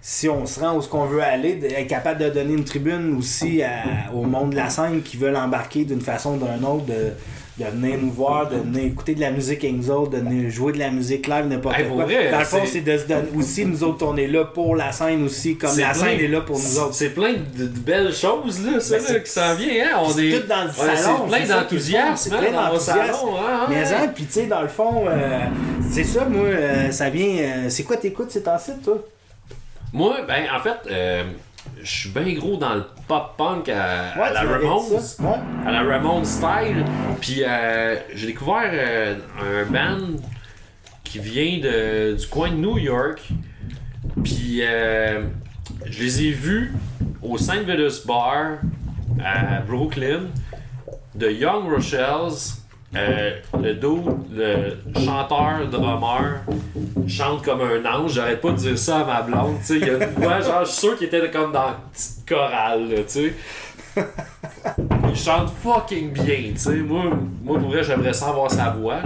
si on se rend où ce qu'on veut aller, d'être capable de donner une tribune aussi à- au monde de la scène qui veulent embarquer d'une façon ou d'une autre, de, de venir nous voir, de venir écouter de la musique avec nous autres, de venir jouer de la musique live, n'importe Hey, quoi. vrai, Dans le fond, c'est- de se donner aussi, nous autres, on est là pour la scène aussi, comme la plein- scène est là pour nous autres. C'est plein de, belles choses, là, ça, Ben, là, qui s'en vient, hein, on C'est est... tout dans le ouais, salon. C'est plein est d'enthousiasme, C'est hein, plein d'enthousiasme. hein, Mais hein, puis tu sais, dans le fond, euh, c'est ça, moi, euh, ça vient. euh, c'est quoi t'écoutes ces temps-ci, toi? Moi, ben, en fait, euh, je suis bien gros dans le pop-punk à, à la Ramones. Ouais. à la Ramones style. Puis euh, j'ai découvert euh, un band qui vient de, du coin de New York. Puis euh, je les ai vus au St. Vitus Bar à Brooklyn de Young Rochelles. Euh, le dos, le chanteur, drummer, chante comme un ange. J'arrête pas de dire ça à ma blonde. tu sais. Il y a une voix, genre, je suis sûr qu'il était comme dans une petite chorale, là, tu sais. Il chante fucking bien, tu sais. Moi, moi, pour vrai, j'aimerais ça avoir sa voix. là.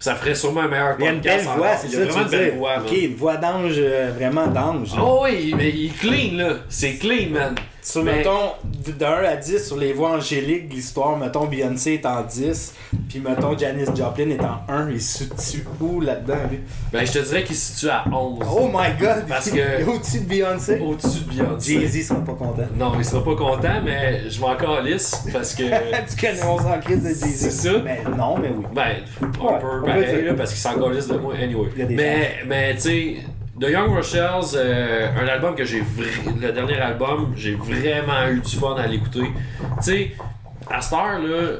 Ça ferait sûrement un meilleur Il y a une podcast. belle voix, c'est Il ça vraiment tu une belle voix, Ok, une voix d'ange, euh, vraiment d'ange. Oh oui, mais il est clean, là. C'est clean, man. Sur, Mais- mettons, de de 1 à 10, sur les voix angéliques, l'histoire, mettons, Beyoncé est en 10, puis mettons, Janis Joplin est en 1, il se situe où là-dedans, lui? Ben, je te dirais qu'il se situe à 11. Oh my god! Parce que- Au-dessus de Beyoncé? Au-dessus de Beyoncé. Jay-Z sera pas content. Non, il sera pas content, mais je m'en calisse parce que. tu connais mon sang crise de Jay-Z? C'est ça. Mais non, mais oui. Ben, un Ouais, peu on peut pareil, dire. là, parce qu'il s'en calisse de moi, anyway. Mais, mais tu sais, The Young Rochelles, euh, un album que j'ai vra- Le dernier album, j'ai vraiment eu du fun à l'écouter. Tu sais, à cette heure, là,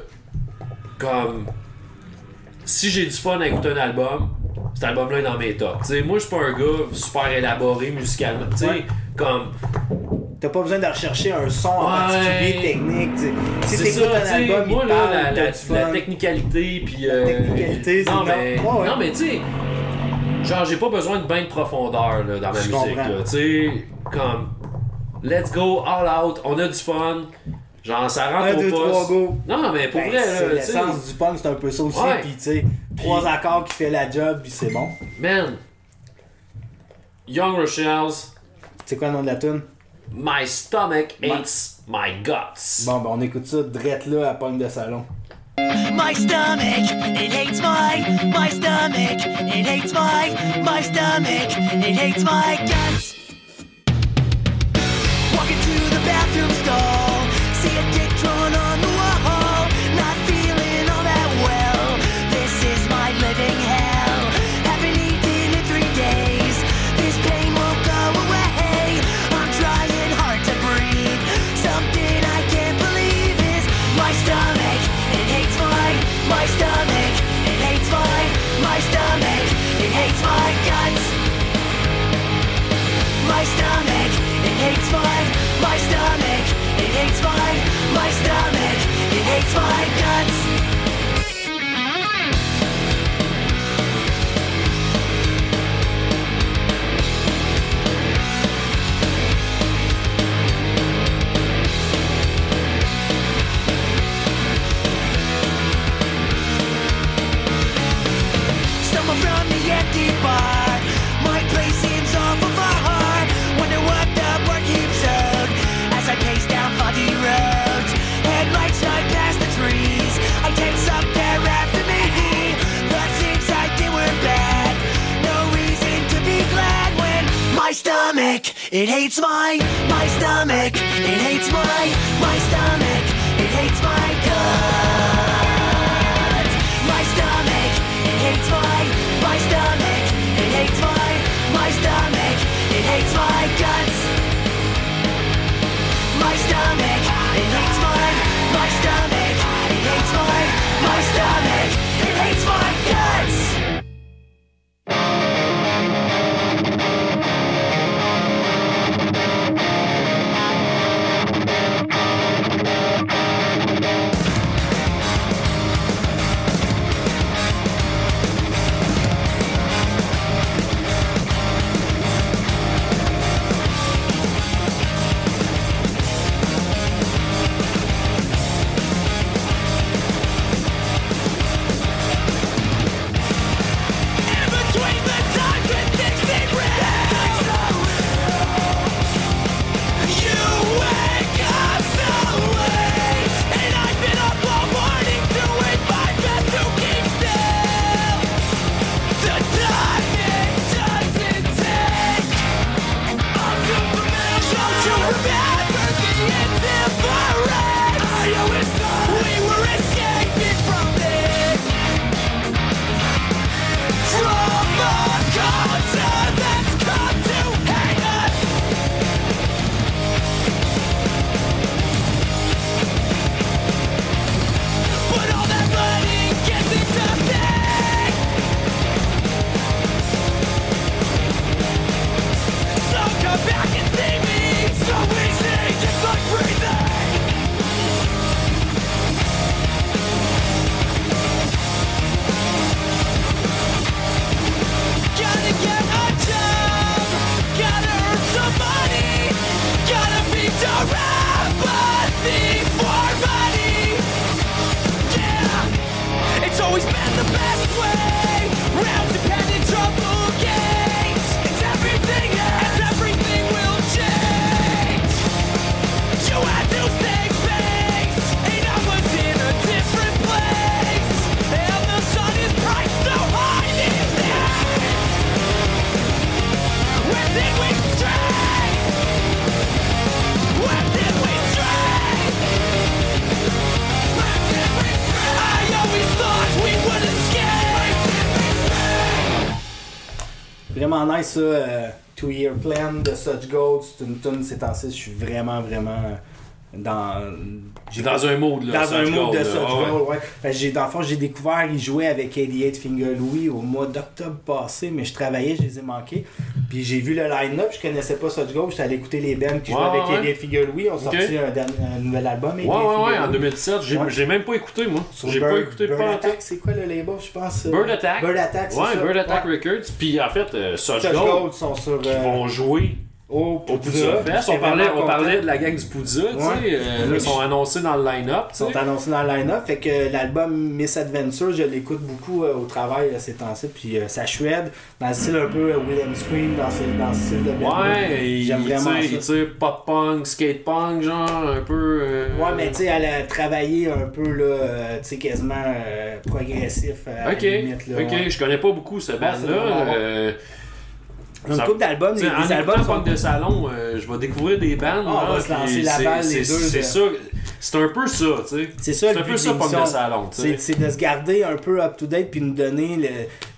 comme. Si j'ai du fun à écouter un album, cet album-là est dans mes tops. Tu sais, moi, je suis pas un gars super élaboré musicalement. Tu sais, Ouais. comme. T'as pas besoin de rechercher un son en Ouais. particulier technique. tu sais. Si C'est t'écoutes ça, un album, moi il là, parle, la, t'as la, du la fun. technicalité, puis euh, technicalité, c'est non, mais, ouais. non mais tu sais, genre j'ai pas besoin de bain de profondeur là, dans ma Je musique tu sais, comme let's go all out, on a du fun, genre ça rentre Un, au deux, poste. trois, go. Non mais pour Ben, vrai là, l'essence du punk, c'est un peu ça aussi. Ouais. Puis, tu sais, trois accords qui fait la job, puis c'est bon. man, Young Rochelles, C'est quoi le nom de la tune? my stomach hates my guts. Bon, ben, on écoute ça drette là à punk de salon. My stomach, it hates my, my stomach, it hates my, my stomach, it hates my guts. Walking to the bathroom stall, see a dick drawn on the ça, euh, Two Year Plan de Such Gold. C'est une tune ces temps-ci, je suis vraiment, vraiment euh, dans. J'ai dans un mood, là. Dans un Gold, de. Such Ah ouais. Gold, ouais. J'ai, dans le fond, j'ai découvert, ils jouaient avec 88 Finger Louis au mois d'octobre passé, mais je travaillais, je les ai manqués. Puis j'ai vu le line-up, je connaissais pas Such Gold, j'étais allé écouter les bands qui jouaient avec ouais. 88 Finger Louis. Ils ont sorti un, nouvel album. 88 Ouais, ouais, ouais, en Louis. 2017. J'ai même pas écouté, moi. J'ai pas écouté Bird pas Attack, c'est quoi le label, je pense euh? Bird Attack. Bird Attack, c'est Ouais, ça. Bird Attack. Records. Puis en fait, euh, Such Such Gold, Gold sont sur. qui euh, vont jouer au Poudza. On parlait, on de la gang du Poudza, tu sais. Ouais. euh, Oui, ils sont annoncés dans le line-up, Ils sont annoncés dans le line-up. Fait que l'album Miss Adventure, je l'écoute beaucoup euh, au travail là, ces temps-ci. Puis euh, ça shred dans le style un peu William Scream, dans, ce, dans ce style de. Ouais, J'aime vraiment il ça. tire pop punk, skate punk, genre, un peu. Ouais, mais tu sais, elle a travaillé un peu, là, tu sais, quasiment progressif à Ok, la limite. Là, ok, ouais. je connais pas beaucoup ce band-là. Une ça- couple d'albums, en les albums sont... punk de salon, euh, je vais découvrir des bands. Ah, on va se lancer la balle, les deux, C'est ça. C'est un peu ça, tu sais. C'est ça, un peu ça, punk de salon, tu C'est sais. c'est de se garder un peu up-to-date puis nous donner le-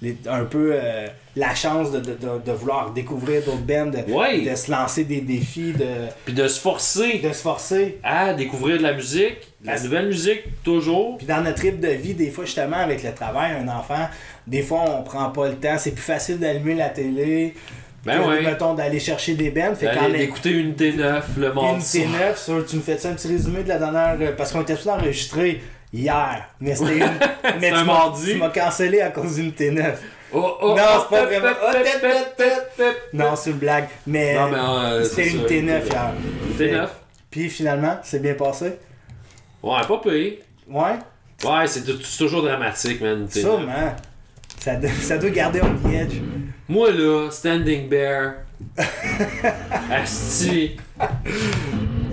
les- un peu euh, la chance de, de, de, de vouloir découvrir d'autres bands, de, Ouais. de se lancer des défis, de, Puis de se forcer de se forcer. à découvrir de la musique, de la nouvelle musique, toujours. Puis dans notre rythme de vie, des fois, justement, avec le travail, un enfant, des fois, on prend pas le temps. C'est plus facile d'allumer la télé, Ben ouais. mettons, d'aller chercher des bands. Fait quand d'écouter une T9 le mardi. une soir. T9, sur, tu me fais ça un petit résumé de la dernière. euh, Parce qu'on était tous enregistrés hier. Mais c'était une. mais tu mardi. Tu m'as cancellé à cause d'une T9. Oh, oh, Non, c'est pas vraiment-. Non, c'est une blague. Mais, euh, c'était une ça, T9 hier. T9. Puis finalement, c'est bien passé. Ouais, pas payé. Ouais, Ouais, c'est toujours dramatique, man. une T9. Ça, ça doit garder on the edge. Moi, là, Standing Bear. Asti.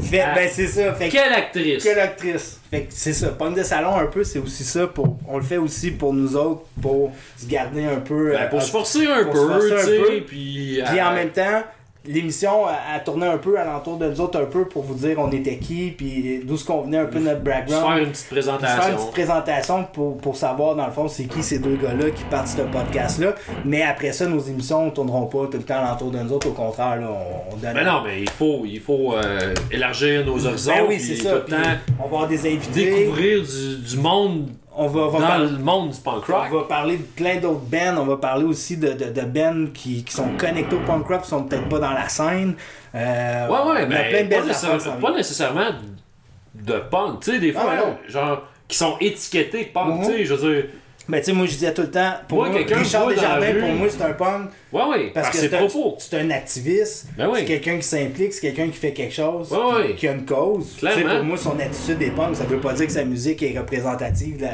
Fait, Ah. ben c'est ça. Fait Quelle actrice. Quelle actrice! Fait que c'est ça, punk de salon un peu, c'est aussi ça pour. On le fait aussi pour nous autres, pour se garder un peu. Ben, euh, pour se up- forcer un pour se peu, forcer un tu sais. peu. Puis, Puis euh, en même temps, l'émission a, a tourné un peu alentour de nous autres, un peu pour vous dire on était qui, puis d'où ce qu'on venait, un peu notre background. faire une petite se faire une présentation. petite présentation pour, pour savoir dans le fond c'est qui ces deux gars-là qui partent ce podcast-là. Mais après ça, nos émissions ne tourneront pas tout le temps alentour de nous autres. Au contraire, là, on, on donne. Mais non, mais il faut, il faut euh, élargir nos horizons. Ben oui, c'est tout ça. le Puis temps on va avoir des invités. découvrir du, du monde On va, dans parler- le monde du punk rock. On va parler de plein d'autres bands. On va parler aussi de, de, de bands qui, qui sont connectés au punk rock, qui sont peut-être pas dans la scène. Euh, Ouais, ouais, mais plein de pas, nécessaire- pas nécessairement de punk. Tu sais, des Ah, fois, non. genre, qui sont étiquetés punk. Mhm. Tu sais, je veux dire, Mais tu sais, moi je disais tout le temps, pour Moi, Richard Desjardins, pour moi, c'est un punk. ouais, ouais, Parce par que c'est un, propos. c'est un activiste, Ben oui. c'est quelqu'un qui s'implique, c'est quelqu'un qui fait quelque chose, Ouais, qui, a une cause. Tu sais, Clairement. pour moi, son attitude est punk. Ça veut pas dire que sa musique est représentative de la,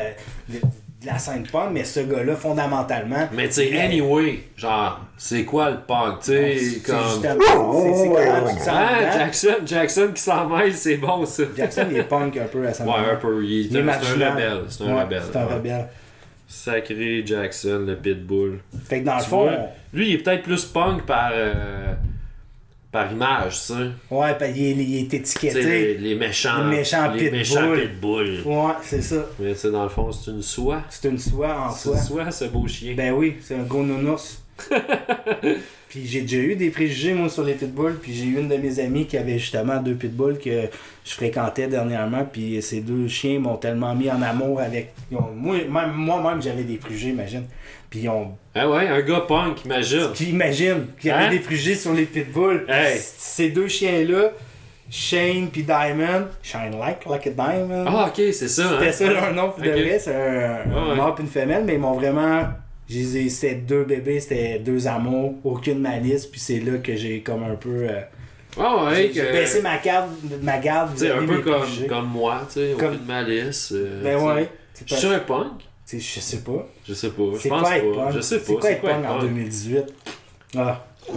de, de la scène punk, mais ce gars-là, fondamentalement. Mais tu sais, anyway, genre, c'est quoi le punk? Tu sais, c'est comme. justement- c'est- tu te sens Ah, dedans. Jackson, Jackson qui s'en mêle, c'est bon ça. Jackson, il est punk un peu à sa Ouais, un peu. Il est, un, c'est un marginal. rebelle. C'est un rebelle. C'est un rebelle. Sacré Jackson, le pitbull. Fait que dans le Tu fond, vois, lui, il est peut-être plus punk par, euh, par image, sais. ouais, ben, il, est, il étiqueté. les, les méchants. Les méchants les pitbull. méchants pitbull. Ouais, c'est ça. Mais sais, dans le fond, c'est une soie. C'est une soie en C'est soi. une soie, ce beau chien. Ben oui, c'est un gros nounours. puis j'ai déjà eu des préjugés, moi, sur les pitbulls. Puis j'ai eu une de mes amies qui avait justement deux pitbulls que je fréquentais dernièrement. Puis ces deux chiens m'ont tellement mis en amour avec. moi, moi-même, j'avais des préjugés, imagine. Puis ils ont. Ah ouais, un gars punk, imagine. Puis imagine qu'il y avait Hein? des préjugés sur les pitbulls. Hey. Ces deux chiens-là, Shane puis Diamond, Shine like, like a diamond. Ah, ok, c'est ça. C'était hein? ça leur nom pour de vrai, c'est un, un Ouais. mâle et une femelle, mais ils m'ont vraiment. C'était deux bébés, c'était deux amours, aucune malice, puis c'est là que j'ai comme un peu. euh, Ah ouais, j'ai que- baissé ma garde, ma garde sais, un peu comme, préjugés. comme moi, tu sais, Comme- aucune malice. euh, Ben ouais. C'est Je pas- suis un punk? c'est- Je sais pas. Je sais pas. Je C'est pense pas. être punk? Je sais pas. C'est quoi être punk en 2018 Ah, Tout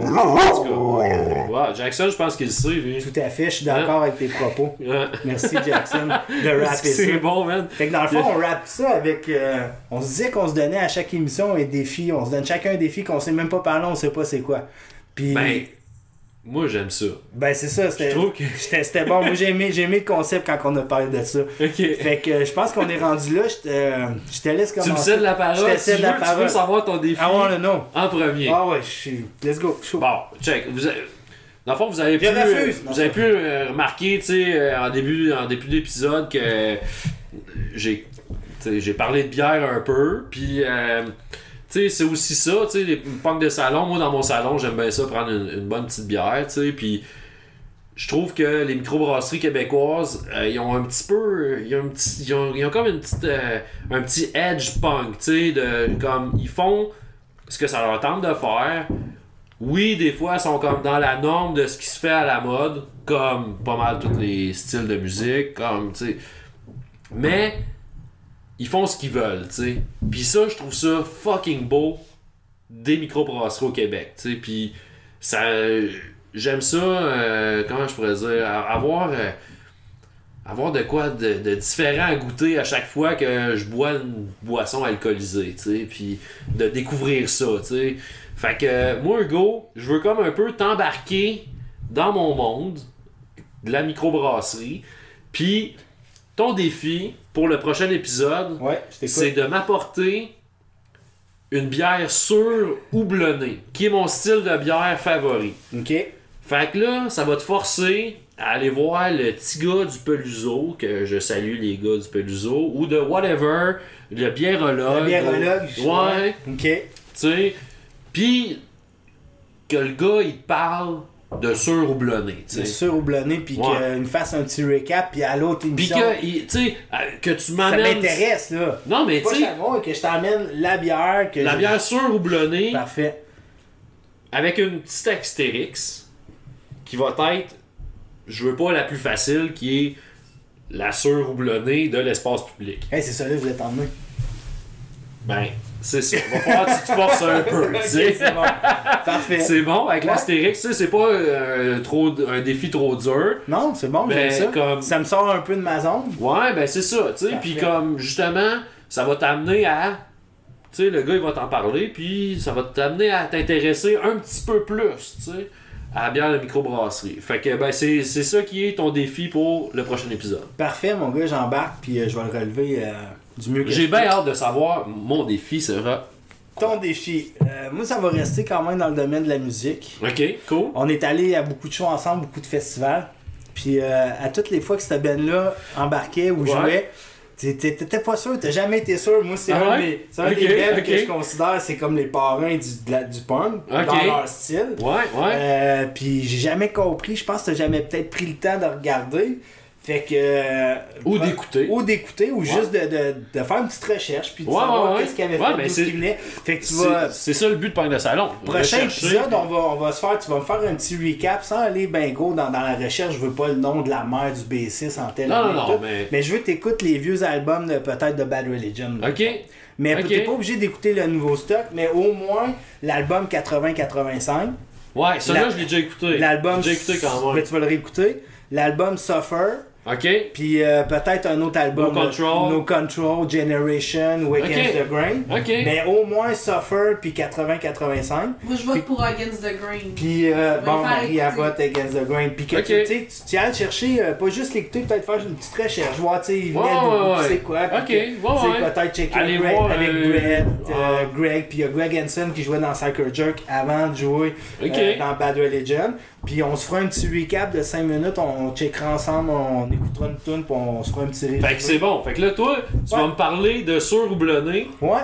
cas, ouais, Jackson, je pense qu'il le sait, lui. tout à fait, je suis d'accord avec tes propos. Merci Jackson de rapper ça. C'est bon, man. Fait que dans le fond, on rappe ça avec. euh, on se disait qu'on se donnait à chaque émission un défi. On se donne chacun un défi qu'on sait même pas parler, on sait pas c'est quoi. Puis. Ben, moi, j'aime ça. Ben c'est ça, c'était Je trouve que- bon. Moi j'ai aimé, j'ai aimé le concept quand on a parlé de ça. Ok. Fait que euh, je pense qu'on est rendu là. Je te, euh, je te laisse commencer. Tu me cèdes la Je parole. te Tu cède veux, la tu parole. veux savoir ton défi? Ah ouais, non. en premier. Ah ouais, je suis. Let's go. Chaud. Bon, check. Vous avez- Dans le fond, vous avez pu, Je refuse. vous avez pu euh, remarquer, tu sais, euh, en début, en début d'épisode, que j'ai, tu parlé de bière un peu, puis, euh, tu sais, c'est aussi ça, tu sais, les punks de salon. Moi, dans mon salon, j'aime bien ça, prendre une, bonne petite bière, tu sais, puis je trouve que les microbrasseries québécoises, euh, ils ont un petit peu, ils ont, un petit, ils ont, ils ont comme une petite, euh, un petit edge punk, tu sais, de, comme, ils font ce que ça leur tente de faire, oui, des fois, ils sont comme dans la norme de ce qui se fait à la mode, comme pas mal tous les styles de musique, comme, tu sais. Mais, ils font ce qu'ils veulent, tu sais. Puis ça, je trouve ça fucking beau des microbrasseries au Québec, tu sais. Puis, ça. J'aime ça, euh, comment je pourrais dire, avoir. euh, avoir de quoi de, de différent à goûter à chaque fois que je bois une boisson alcoolisée, tu sais, puis de découvrir ça, tu sais. Fait que moi, Hugo, je veux comme un peu t'embarquer dans mon monde de la microbrasserie, puis ton défi pour le prochain épisode, Ouais, c'est de m'apporter une bière sûre houblonnée, qui est mon style de bière favori. Ok. Fait que là, ça va te forcer à aller voir le petit gars du Peluso, que je salue les gars du Peluso, ou de whatever, le biérologue. Le biérologue. je- Ouais, Ok. tu sais. Puis que le gars, il te parle de sur houblonné, tu C'est sais. sûr houblonné, puis Ouais. qu'il me fasse un petit recap, puis à l'autre Puis émission. que, il- tu euh, que tu Ça m'amènes. m'intéresse, là. Non, mais tu sais, que je t'emmène la bière. Que la je- bière sur houblonnée, Parfait. avec une petite Astérix, qui va être, je veux pas la plus facile, qui est la sur houblonnée de l'espace public. Hey, c'est ça là que je voulais t'emmener. Ben, c'est ça. Va falloir que tu te forces un peu, tu Ok, sais. c'est bon. Parfait. C'est bon, avec l'Astérix, tu sais, c'est pas euh, trop, un défi trop dur. Non, c'est bon, Ben, j'aime ça. comme- Ça me sort un peu de ma zone. Ouais, ben c'est ça, tu sais. Parfait. Puis comme, justement, ça va t'amener à. Tu sais, le gars, il va t'en parler, puis ça va t'amener à t'intéresser un petit peu plus, tu sais, à la bière de microbrasserie. Fait que ben c'est c'est ça qui est ton défi pour le prochain épisode. Parfait, mon gars, j'embarque, puis euh, je vais le relever euh, du mieux que J'ai bien hâte de savoir mon défi sera. Ton défi. Euh, moi, ça va rester quand même dans le domaine de la musique. Ok, cool. On est allé à beaucoup de shows ensemble, beaucoup de festivals. Puis euh, à toutes les fois que cette band-là embarquait ou Ouais. jouait, t'étais pas sûr, t'as jamais été sûr. Moi, c'est Ah un, ouais? des, c'est un Ok, des bands ok. que je considère, c'est comme les parrains du, de la- du punk, dans leur style. Ouais, ouais. Euh, puis j'ai jamais compris, je pense que t'as jamais peut-être pris le temps de regarder. Fait que. euh, Ou d'écouter. Ou d'écouter, ou juste de, de, de faire une petite recherche, puis de Ouais, savoir ouais, qu'est-ce qu'il avait fait, mais venait. Fait que tu vas. c'est ça le but de Punk de Salon. Prochain épisode, on va, on va se faire, tu vas me faire un petit recap sans aller ben gros dans, dans la recherche. Je veux pas le nom de la mère du B6 en telle Non, non, non, tout. mais- je veux que t'écoutes les vieux albums de peut-être de Bad Religion. Ok. Mais ok. t'es pas obligé d'écouter le nouveau stock, mais au moins l'album 80-85. Ouais, ça La- là je l'ai déjà écouté. L'album. J'ai écouté quand Ben, même. tu vas le réécouter. L'album Suffer. Ok. Puis euh, peut-être un autre album. No Control. No Control, Generation, Wake Ok. Against the Grain. Ok. Mais au moins Suffer, puis 80-85. Moi, je vote pour Against the Grain. Puis euh, bon, Marie écouter. Abbott Against the Grain. Puis que tu, tu sais, tu tu ailles chercher, euh, pas juste l'écouter, peut-être faire une petite recherche, voir, tu sais, il sais quoi. Ok, ouais, ouais. peut-être checker Allez Greg- voir, avec euh, Brett, euh, ah. Greg, puis il y a Greg Hansen qui jouait dans Cycle Jerk avant de jouer euh, Ok. dans Bad Religion. Puis on se fera un petit recap de 5 minutes, on checkera ensemble, on écoutera une tune, puis on se fera un petit Fait que c'est bon. Fait que là, toi, tu Ouais. vas me parler de surhoublonné. Ouais.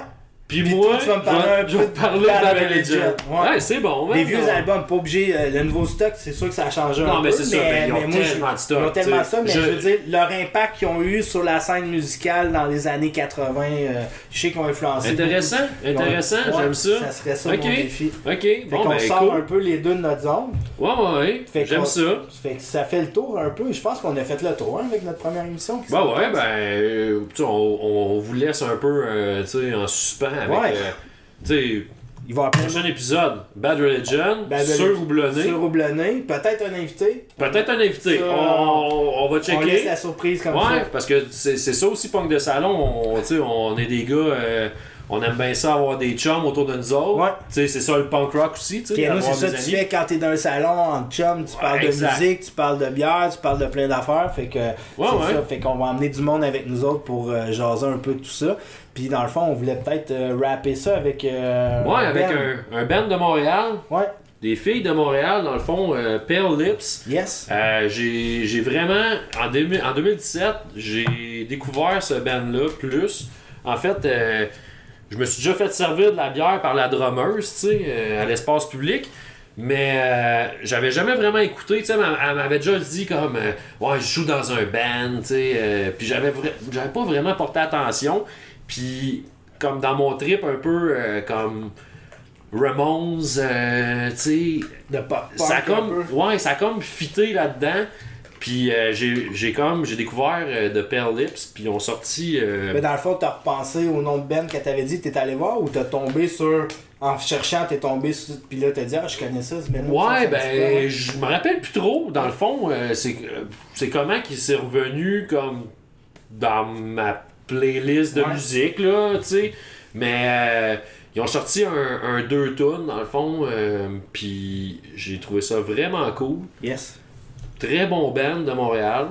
Puis Puis moi, tu vas me je parler vais- un je peu vais te parler de. Religion. Ouais. Ouais, c'est bon. Les vieux non. albums, pas obligé. euh, le nouveau stock, c'est sûr que ça a changé un Non, peu. mais c'est ça, ben, ils ont mais moi, je- tellement de stock, Ils ont tellement ça, mais Je- je... veux dire, leur impact qu'ils ont eu sur la scène musicale dans les années 80, euh, je sais qu'ils ont influencé. Intéressant, beaucoup. intéressant, Ouais, j'aime ça. Ça serait ça Ok. mon défi. Ok, Fait bon, qu'on ben sort un peu les deux de notre zone. Ouais, ouais, ouais. J'aime ça. Fait que ça fait le tour un peu. Je pense qu'on a fait le tour hein, avec notre première émission. Bah ouais, ben, euh, on, vous laisse un peu, tu sais, en suspens avec, Ouais. euh, tu sais, Il va prochain épisode, Bad Religion, Bad sur Religion. Houblonné, Sur peut-être un invité. peut-être un invité. On, on va On laisse checker. la surprise comme Ouais, ça. parce que c'est ça aussi, Punk de Salon. On, on est des gars, euh, on aime bien ça avoir des chums autour de nous autres. Ouais. C'est ça le punk rock aussi. Puis nous, c'est ça que tu fais quand t'es dans un salon en chum, tu parles de musique, tu parles de bière, tu parles de plein d'affaires. Fait que ouais. ça. Fait qu'on va emmener du monde avec nous autres pour euh, jaser un peu de tout ça. Puis dans le fond, on voulait peut-être euh, rapper ça avec. euh, Ouais, avec Ben. un, un band de Montréal, Ouais, des filles de Montréal, dans le fond, euh, Pale Lips. yes. Euh, j'ai vraiment, en, 2000 en 2017, j'ai découvert ce band-là plus. En fait, euh, je me suis déjà fait servir de la bière par la drummeuse, tu sais, à l'espace public. Mais euh, j'avais jamais vraiment écouté, tu sais, elle m'a- elle m'avait déjà dit comme euh, ouais, je joue dans un band, tu sais, euh, puis j'avais j'avais pas vraiment porté attention. Puis comme dans mon trip un peu euh, comme Ramones, euh, tu sais, De pop. ça a comme ouais ça a comme fité là-dedans puis euh, j'ai j'ai comme j'ai découvert euh, de Pearl Lips puis ils ont sorti euh, Mais dans le fond, t'as repensé au nom de Ben que t'avais dit, t'es allé voir ou t'as tombé sur. En cherchant, t'es tombé sur. Puis là, t'as dit, ah, je connais ça, ce Ben ouais ben je me rappelle plus trop dans le fond c'est c'est comment qu'il s'est revenu comme dans ma playlist de Ouais. musique là tu sais mais euh, ils ont sorti un, un deux tunes dans le fond euh, puis j'ai trouvé ça vraiment cool Yes. Très bon band de Montréal.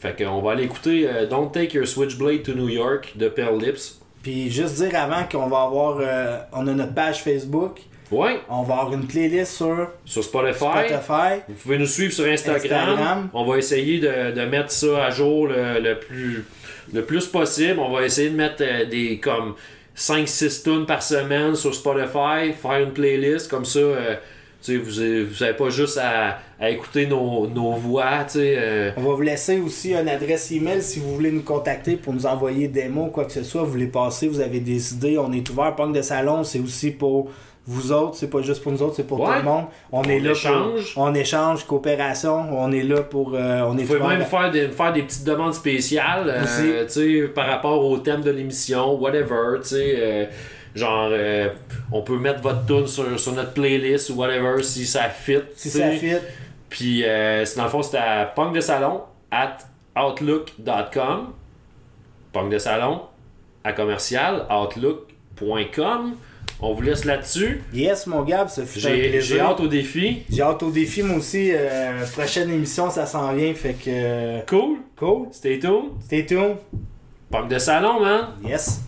Fait qu'on va aller écouter euh, Don't Take Your Switchblade to New York de Pearl Lips. Puis juste dire avant qu'on va avoir. on a notre page Facebook. Ouais, On va avoir une playlist sur sur Spotify. Spotify. Vous pouvez nous suivre sur Instagram. Instagram. On va essayer de, de mettre ça à jour le, le plus, le plus possible. On va essayer de mettre euh, des comme 5-6 tunes par semaine sur Spotify, faire une playlist comme ça. euh, vous avez, vous avez pas juste à, à écouter nos, nos voix, euh, On va vous laisser aussi une adresse email si vous voulez nous contacter pour nous envoyer des mots, quoi que ce soit. Vous voulez passer, vous avez des idées. On est ouvert. Punk de salon, c'est aussi pour vous autres. C'est pas juste pour nous autres, c'est pour Ouais. tout le monde. On, est là échange. pour. On échange, coopération. On est là pour. euh, on est Vous pouvez même faire des, faire des petites demandes spéciales euh, Aussi. tu sais, par rapport au thème de l'émission, whatever. tu sais, euh, genre, euh, on peut mettre votre tune sur, sur notre playlist ou whatever si ça fit. Si ça fit. Puis, c'est dans le fond, c'était à punk de salon at outlook.com. Punk de salon à commercial outlook.com. On vous laisse là-dessus. Yes, mon Gab, ça fut J'ai hâte au défi. J'ai hâte au défi, moi aussi. Euh, prochaine émission, ça s'en vient, fait que... Euh, cool. Cool. Stay tuned. Stay tuned. Punk de salon, man. Yes.